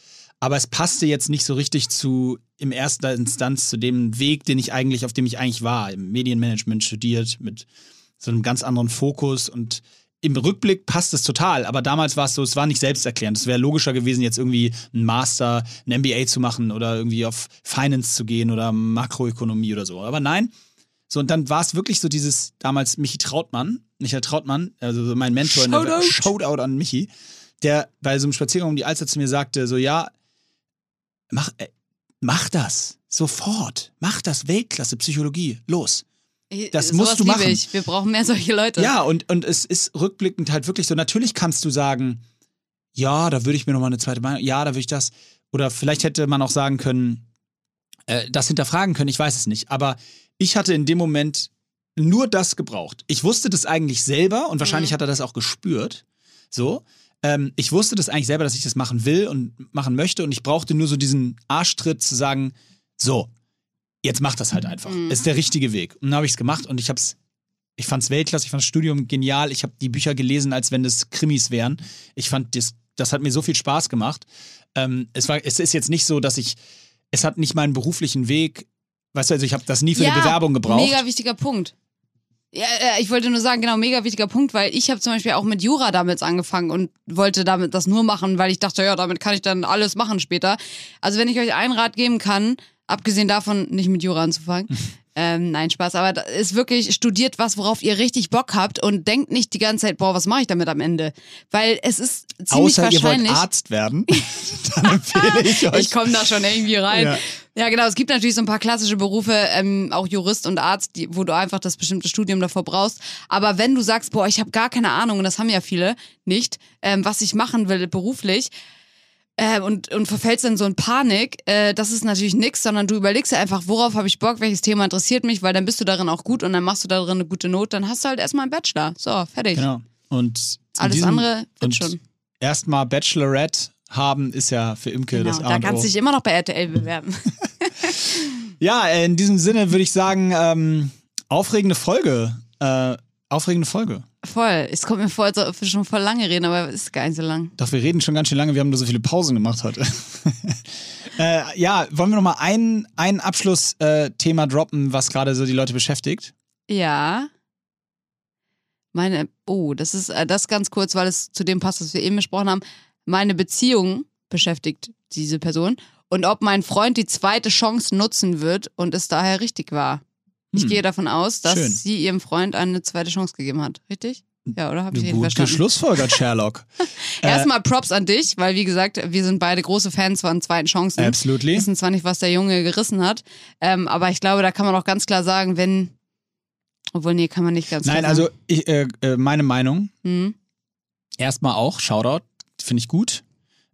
Speaker 1: aber es passte jetzt nicht so richtig zu im ersten Instanz zu dem Weg, den ich eigentlich, auf dem ich eigentlich war, im Medienmanagement studiert mit so einem ganz anderen Fokus und im Rückblick passt es total, aber damals war es so, es war nicht selbsterklärend. Es wäre logischer gewesen, jetzt irgendwie einen Master, ein MBA zu machen oder irgendwie auf Finance zu gehen oder Makroökonomie oder so. Aber nein. So, und dann war es wirklich so dieses, damals Michi Trautmann, Michael Trautmann, also mein Mentor, in der,
Speaker 2: Shoutout.
Speaker 1: Shoutout an Michi, der bei so einem Spaziergang um die Alster zu mir sagte, so, ja, mach, äh, mach das, sofort, mach das, Weltklasse, Psychologie, los. Das
Speaker 2: Sowas
Speaker 1: musst du machen.
Speaker 2: Ich. Wir brauchen mehr solche Leute.
Speaker 1: Ja, und, und es ist rückblickend halt wirklich so, natürlich kannst du sagen, ja, da würde ich mir nochmal eine zweite Meinung, ja, da würde ich das. Oder vielleicht hätte man auch sagen können, äh, das hinterfragen können, ich weiß es nicht. Aber ich hatte in dem Moment nur das gebraucht. Ich wusste das eigentlich selber und wahrscheinlich
Speaker 2: Mhm.
Speaker 1: hat er das auch gespürt. So. Ähm, ich wusste das eigentlich selber, dass ich das machen will und machen möchte und ich brauchte nur so diesen Arschtritt zu sagen, so, jetzt mach das halt einfach.
Speaker 2: Mhm.
Speaker 1: Ist der richtige Weg. Und dann habe ich es gemacht und ich habe es ich fand es Weltklasse, ich fand das Studium genial. Ich habe die Bücher gelesen, als wenn das Krimis wären. Ich fand, das, das hat mir so viel Spaß gemacht. Ähm, es, war, es ist jetzt nicht so, dass ich, es hat nicht meinen beruflichen Weg, weißt du, also ich habe das nie für
Speaker 2: ja,
Speaker 1: eine Bewerbung gebraucht.
Speaker 2: Mega wichtiger Punkt. Ja, äh, ich wollte nur sagen, genau, mega wichtiger Punkt, weil ich habe zum Beispiel auch mit Jura damals angefangen und wollte damit das nur machen, weil ich dachte, ja, damit kann ich dann alles machen später. Also wenn ich euch einen Rat geben kann, abgesehen davon, nicht mit Jura anzufangen, ähm, nein, Spaß, aber da ist wirklich, studiert was, worauf ihr richtig Bock habt und denkt nicht die ganze Zeit, boah, was mache ich damit am Ende? Weil es ist ziemlich
Speaker 1: Außer ihr wollt
Speaker 2: wahrscheinlich...
Speaker 1: Arzt werden, dann empfehle ich euch.
Speaker 2: Ich komme da schon irgendwie rein.
Speaker 1: Ja.
Speaker 2: Ja. genau. Es gibt natürlich so ein paar klassische Berufe, ähm, auch Jurist und Arzt, die, wo du einfach das bestimmte Studium davor brauchst. Aber wenn du sagst, boah, ich habe gar keine Ahnung, und das haben ja viele nicht, ähm, was ich machen will beruflich, äh, und, und verfällst dann so in Panik, äh, das ist natürlich nix, sondern du überlegst dir einfach, worauf habe ich Bock, welches Thema interessiert mich, weil dann bist du darin auch gut und dann machst du darin eine gute Not, dann hast du halt erstmal einen Bachelor. So, fertig.
Speaker 1: Genau. Und
Speaker 2: Alles
Speaker 1: diesem-
Speaker 2: andere wird schon.
Speaker 1: Erstmal Bachelorette haben ist ja für Imke
Speaker 2: Genau,
Speaker 1: das A
Speaker 2: da
Speaker 1: und
Speaker 2: kannst
Speaker 1: O.
Speaker 2: du dich immer noch bei RTL bewerben.
Speaker 1: Ja, in diesem Sinne würde ich sagen, ähm, aufregende Folge. Äh, aufregende Folge.
Speaker 2: Voll. Es kommt mir vor, als ob wir schon voll lange reden, aber es ist gar nicht so lang.
Speaker 1: Doch, wir reden schon ganz schön lange, wir haben nur so viele Pausen gemacht heute. äh, ja, wollen wir noch mal ein, ein Abschlussthema droppen, was gerade so die Leute beschäftigt?
Speaker 2: Ja. Meine, oh, das ist äh, das ganz kurz, weil es zu dem passt, was wir eben besprochen haben. Meine Beziehung beschäftigt diese Person und ob mein Freund die zweite Chance nutzen wird und es daher richtig war. Ich
Speaker 1: Hm.
Speaker 2: gehe davon aus, dass
Speaker 1: Schön.
Speaker 2: sie ihrem Freund eine zweite Chance gegeben hat. Richtig? Ja, oder? Habe ich
Speaker 1: Gut
Speaker 2: verstanden?
Speaker 1: geschlussfolgert, Sherlock.
Speaker 2: Erstmal Props an dich, weil wie gesagt, wir sind beide große Fans von zweiten Chancen.
Speaker 1: Absolutely.
Speaker 2: wissen zwar nicht, was der Junge gerissen hat, ähm, aber ich glaube, da kann man auch ganz klar sagen, wenn. Obwohl, nee, kann man nicht ganz
Speaker 1: Nein,
Speaker 2: klar
Speaker 1: also
Speaker 2: sagen.
Speaker 1: ich, äh, äh, meine Meinung,
Speaker 2: Hm.
Speaker 1: erstmal auch, Shoutout, finde ich gut.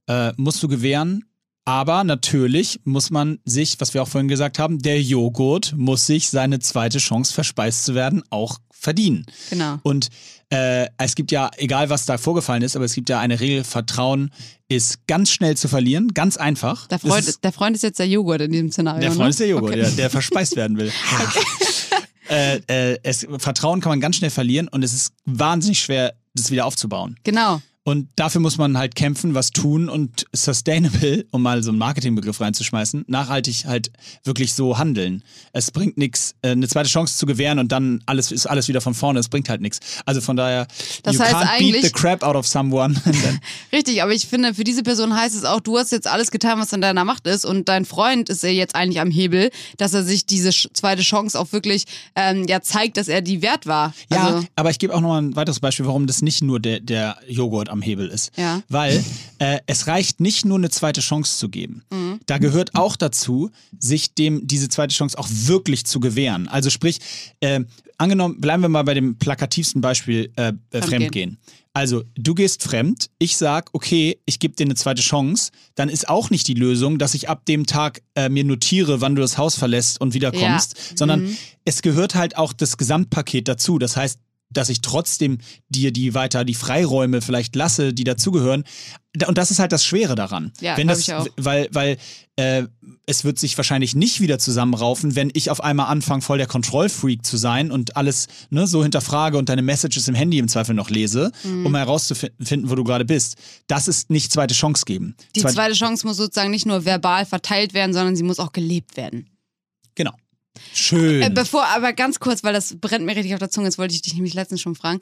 Speaker 1: Äh, musst du gewähren. Aber natürlich muss man sich, was wir auch vorhin gesagt haben, der Joghurt muss sich seine zweite Chance verspeist zu werden auch verdienen.
Speaker 2: Genau.
Speaker 1: Und äh, es gibt ja, egal was da vorgefallen ist, aber es gibt ja eine Regel, Vertrauen ist ganz schnell zu verlieren, ganz einfach.
Speaker 2: Der Freund,
Speaker 1: ist,
Speaker 2: der Freund ist jetzt der Joghurt in diesem Szenario.
Speaker 1: der Freund
Speaker 2: ne?
Speaker 1: ist der Joghurt,
Speaker 2: Okay.
Speaker 1: der, der verspeist werden will. äh, äh, es, Vertrauen kann man ganz schnell verlieren und es ist wahnsinnig schwer, das wieder aufzubauen.
Speaker 2: Genau.
Speaker 1: Und dafür muss man halt kämpfen, was tun und sustainable, um mal so einen Marketingbegriff reinzuschmeißen, nachhaltig halt wirklich so handeln. Es bringt nichts, eine zweite Chance zu gewähren und dann alles ist alles wieder von vorne. Es bringt halt nichts. Also von daher,
Speaker 2: Das
Speaker 1: you
Speaker 2: heißt
Speaker 1: can't beat
Speaker 2: eigentlich-
Speaker 1: the crap out of someone.
Speaker 2: Richtig, aber ich finde, für diese Person heißt es auch, du hast jetzt alles getan, was in deiner Macht ist und dein Freund ist ja jetzt eigentlich am Hebel, dass er sich diese zweite Chance auch wirklich ähm, ja zeigt, dass er die wert war.
Speaker 1: ja,
Speaker 2: Also,
Speaker 1: aber ich gebe auch noch mal ein weiteres Beispiel, warum das nicht nur der, der Joghurt am Hebel ist.
Speaker 2: Ja.
Speaker 1: Weil äh, es reicht nicht nur eine zweite Chance zu geben.
Speaker 2: Mhm.
Speaker 1: Da gehört auch dazu, sich dem diese zweite Chance auch wirklich zu gewähren. Also sprich, äh, angenommen, bleiben wir mal bei dem plakativsten Beispiel äh, äh, Fremdgehen. Also, du gehst fremd, ich sag, okay, ich gebe dir eine zweite Chance, dann ist auch nicht die Lösung, dass ich ab dem Tag äh, mir notiere, wann du das Haus verlässt und wiederkommst,
Speaker 2: Ja.
Speaker 1: sondern
Speaker 2: Mhm.
Speaker 1: es gehört halt auch das Gesamtpaket dazu. Das heißt, dass ich trotzdem dir die weiter die Freiräume vielleicht lasse, die dazugehören. Da- Und das ist halt das Schwere daran.
Speaker 2: Ja,
Speaker 1: wenn das,
Speaker 2: ich auch.
Speaker 1: Weil, weil äh, es wird sich wahrscheinlich nicht wieder zusammenraufen, wenn ich auf einmal anfange, voll der Kontrollfreak zu sein und alles ne, so hinterfrage und deine Messages im Handy im Zweifel noch lese,
Speaker 2: Mhm.
Speaker 1: um herauszufinden, wo du gerade bist. Das ist nicht zweite Chance geben.
Speaker 2: Die
Speaker 1: Zweite-
Speaker 2: zweite Chance muss sozusagen nicht nur verbal verteilt werden, sondern sie muss auch gelebt werden.
Speaker 1: Genau. Schön.
Speaker 2: Äh, bevor, aber ganz kurz, weil das brennt mir richtig auf der Zunge, jetzt wollte ich dich nämlich letztens schon fragen,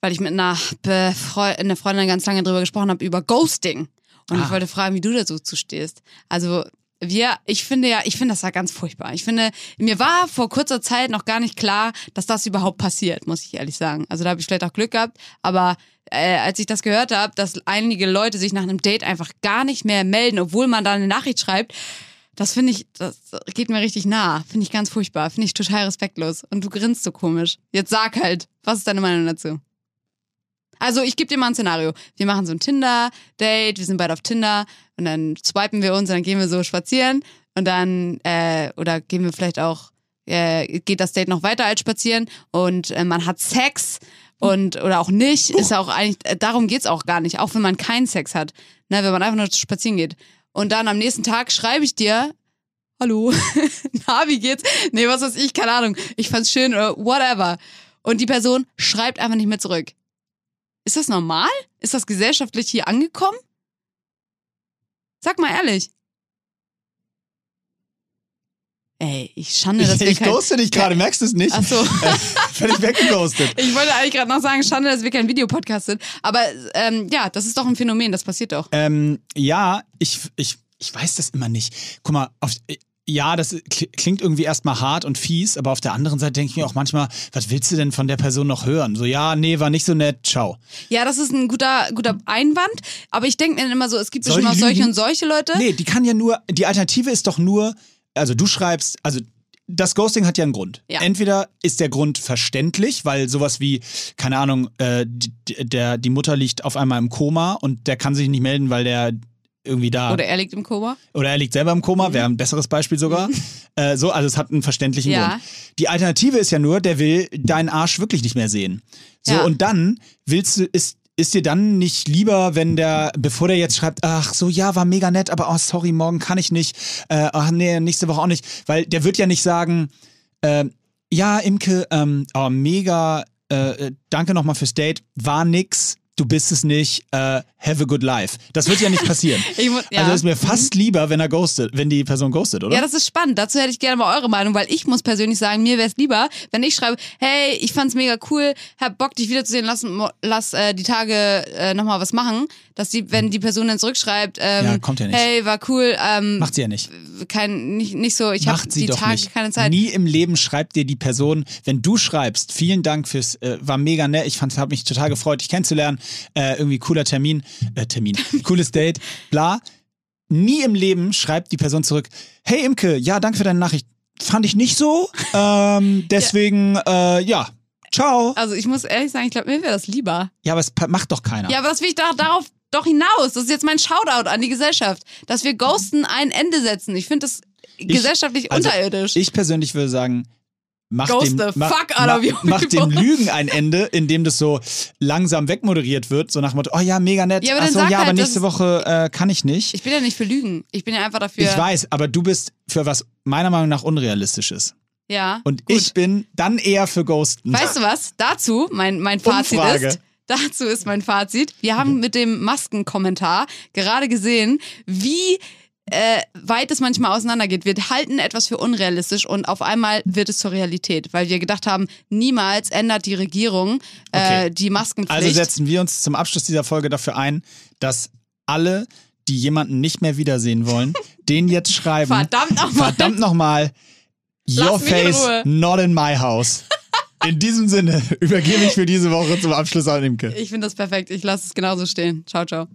Speaker 2: weil ich mit einer, Befreu einer Freundin ganz lange drüber gesprochen habe, über Ghosting. Und
Speaker 1: Ah.
Speaker 2: ich wollte fragen, wie du dazu zu stehst. Also, wir, ich finde ja, ich finde das ja ganz furchtbar. Ich finde, mir war vor kurzer Zeit noch gar nicht klar, dass das überhaupt passiert, muss ich ehrlich sagen. Also da habe ich vielleicht auch Glück gehabt, aber äh, als ich das gehört habe, dass einige Leute sich nach einem Date einfach gar nicht mehr melden, obwohl man da eine Nachricht schreibt, das finde ich, das geht mir richtig nah. Finde ich ganz furchtbar. Finde ich total respektlos. Und du grinst so komisch. Jetzt sag halt, was ist deine Meinung dazu? Also, ich gebe dir mal ein Szenario. Wir machen so ein Tinder-Date, wir sind beide auf Tinder und dann swipen wir uns und dann gehen wir so spazieren und dann, äh, oder gehen wir vielleicht auch, äh, geht das Date noch weiter als spazieren und äh, man hat Sex und, oder auch nicht, ist auch eigentlich, äh, darum geht's auch gar nicht, auch wenn man keinen Sex hat, ne, wenn man einfach nur spazieren geht. Und dann am nächsten Tag schreibe ich dir, hallo, na, wie geht's? Nee, was weiß ich, keine Ahnung. Ich fand's schön oder whatever. Und die Person schreibt einfach nicht mehr zurück. Ist das normal? Ist das gesellschaftlich hier angekommen? Sag mal ehrlich. Ey, ich schande, dass
Speaker 1: ich
Speaker 2: wir
Speaker 1: ich
Speaker 2: kein...
Speaker 1: ghoste dich gerade, merkst du es nicht?
Speaker 2: Ach so.
Speaker 1: Völlig weggeghostet.
Speaker 2: Ich wollte eigentlich gerade noch sagen, schande, dass wir kein Videopodcast sind. Aber ähm, ja, das ist doch ein Phänomen, das passiert doch.
Speaker 1: Ähm, ja, ich, ich, ich weiß das immer nicht. Guck mal, auf, ja, das kli- klingt irgendwie erstmal hart und fies, aber auf der anderen Seite denke ich mir auch manchmal, was willst du denn von der Person noch hören? So, ja, nee, war nicht so nett, ciao.
Speaker 2: Ja, das ist ein guter, guter Einwand. Aber ich denke mir immer so, es gibt bestimmt auch solche und solche Leute.
Speaker 1: Nee, die kann ja nur, die Alternative ist doch nur, also du schreibst, also das Ghosting hat ja einen Grund.
Speaker 2: Ja.
Speaker 1: Entweder ist der Grund verständlich, weil sowas wie, keine Ahnung, äh, die, der, die Mutter liegt auf einmal im Koma und der kann sich nicht melden, weil der irgendwie da
Speaker 2: Oder er liegt im Koma.
Speaker 1: Oder er liegt selber im Koma, wäre ein besseres Beispiel sogar. Äh, so, also es hat einen verständlichen
Speaker 2: Ja.
Speaker 1: Grund. Die Alternative ist ja nur, der will deinen Arsch wirklich nicht mehr sehen. So,
Speaker 2: Ja.
Speaker 1: und dann willst du, ist, ist dir dann nicht lieber, wenn der, bevor der jetzt schreibt, ach so, ja, war mega nett, aber oh, sorry, morgen kann ich nicht, äh, ach nee, nächste Woche auch nicht, weil der wird ja nicht sagen, äh, ja, Imke, ähm, oh, mega, äh, danke nochmal fürs Date, war nix, du bist es nicht, äh, have a good life. Das wird ja nicht passieren.
Speaker 2: Ich mu- ja.
Speaker 1: Also ist mir fast lieber, wenn er ghostet, wenn die Person ghostet, oder?
Speaker 2: Ja, das ist spannend. Dazu hätte ich gerne mal eure Meinung, weil ich muss persönlich sagen, mir wäre es lieber, wenn ich schreibe, hey, ich fand's mega cool, hab Bock, dich wiederzusehen, lass, lass äh, die Tage äh, nochmal was machen. Dass die, wenn die Person dann zurückschreibt, ähm,
Speaker 1: Ja, kommt ja nicht.
Speaker 2: hey, war cool, ähm,
Speaker 1: Macht sie ja nicht.
Speaker 2: kein, nicht, nicht so, ich habe
Speaker 1: Macht sie
Speaker 2: die
Speaker 1: doch
Speaker 2: Tage
Speaker 1: nicht.
Speaker 2: keine Zeit.
Speaker 1: Nie im Leben schreibt dir die Person, wenn du schreibst, vielen Dank fürs, äh, war mega nett, ich fand, habe mich total gefreut, dich kennenzulernen, äh, irgendwie cooler Termin, äh, Termin, cooles Date, bla. Nie im Leben schreibt die Person zurück, hey Imke, ja, danke für deine Nachricht. Fand ich nicht so, ähm, deswegen, ja. Äh, ja, ciao.
Speaker 2: Also ich muss ehrlich sagen, ich glaube, mir wäre das lieber.
Speaker 1: Ja, aber es macht doch keiner.
Speaker 2: Ja, aber das will ich da, darauf doch hinaus. Das ist jetzt mein Shoutout an die Gesellschaft, dass wir Ghosten ein Ende setzen. Ich finde das gesellschaftlich
Speaker 1: also,
Speaker 2: unterirdisch.
Speaker 1: Ich persönlich würde sagen, mach
Speaker 2: Ghost
Speaker 1: dem,
Speaker 2: the
Speaker 1: mach,
Speaker 2: fuck out
Speaker 1: mach,
Speaker 2: of you
Speaker 1: mach dem
Speaker 2: people.
Speaker 1: Lügen ein Ende, indem das so langsam wegmoderiert wird, so nach dem Motto, oh ja, mega nett,
Speaker 2: Ja, aber
Speaker 1: ach
Speaker 2: dann
Speaker 1: so,
Speaker 2: sag
Speaker 1: ja, aber
Speaker 2: halt,
Speaker 1: nächste
Speaker 2: das-
Speaker 1: Woche äh, kann ich nicht.
Speaker 2: Ich bin ja nicht für Lügen. Ich bin ja einfach dafür.
Speaker 1: Ich weiß, aber du bist für was meiner Meinung nach unrealistisches.
Speaker 2: Ja.
Speaker 1: Und
Speaker 2: gut.
Speaker 1: ich bin dann eher für Ghosten.
Speaker 2: Weißt du was? Dazu, mein, mein Fazit
Speaker 1: Umfrage.
Speaker 2: ist. Dazu ist mein Fazit. Wir haben mit dem Maskenkommentar gerade gesehen, wie äh, weit es manchmal auseinandergeht. Wir halten etwas für unrealistisch und auf einmal wird es zur Realität, weil wir gedacht haben, niemals ändert die Regierung äh,
Speaker 1: Okay.
Speaker 2: die Maskenpflicht.
Speaker 1: Also setzen wir uns zum Abschluss dieser Folge dafür ein, dass alle, die jemanden nicht mehr wiedersehen wollen, den jetzt schreiben.
Speaker 2: Verdammt nochmal.
Speaker 1: Verdammt nochmal. Your face, not in my house. In diesem Sinne übergebe ich für diese Woche zum Abschluss an Imke.
Speaker 2: Ich finde das perfekt. Ich lasse es genauso stehen. Ciao, ciao.